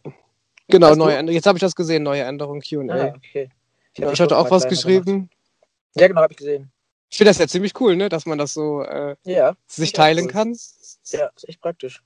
genau, neue Änderung. Jetzt habe ich das gesehen, neue Änderung Q&A. Ah, okay. Ja, ich hatte Gruppe auch was geschrieben. gemacht. Ja, genau, habe ich gesehen. Ich finde das ja ziemlich cool, ne, dass man das so äh, Ja, sich Ja, teilen cool. kann. ja, ist echt praktisch.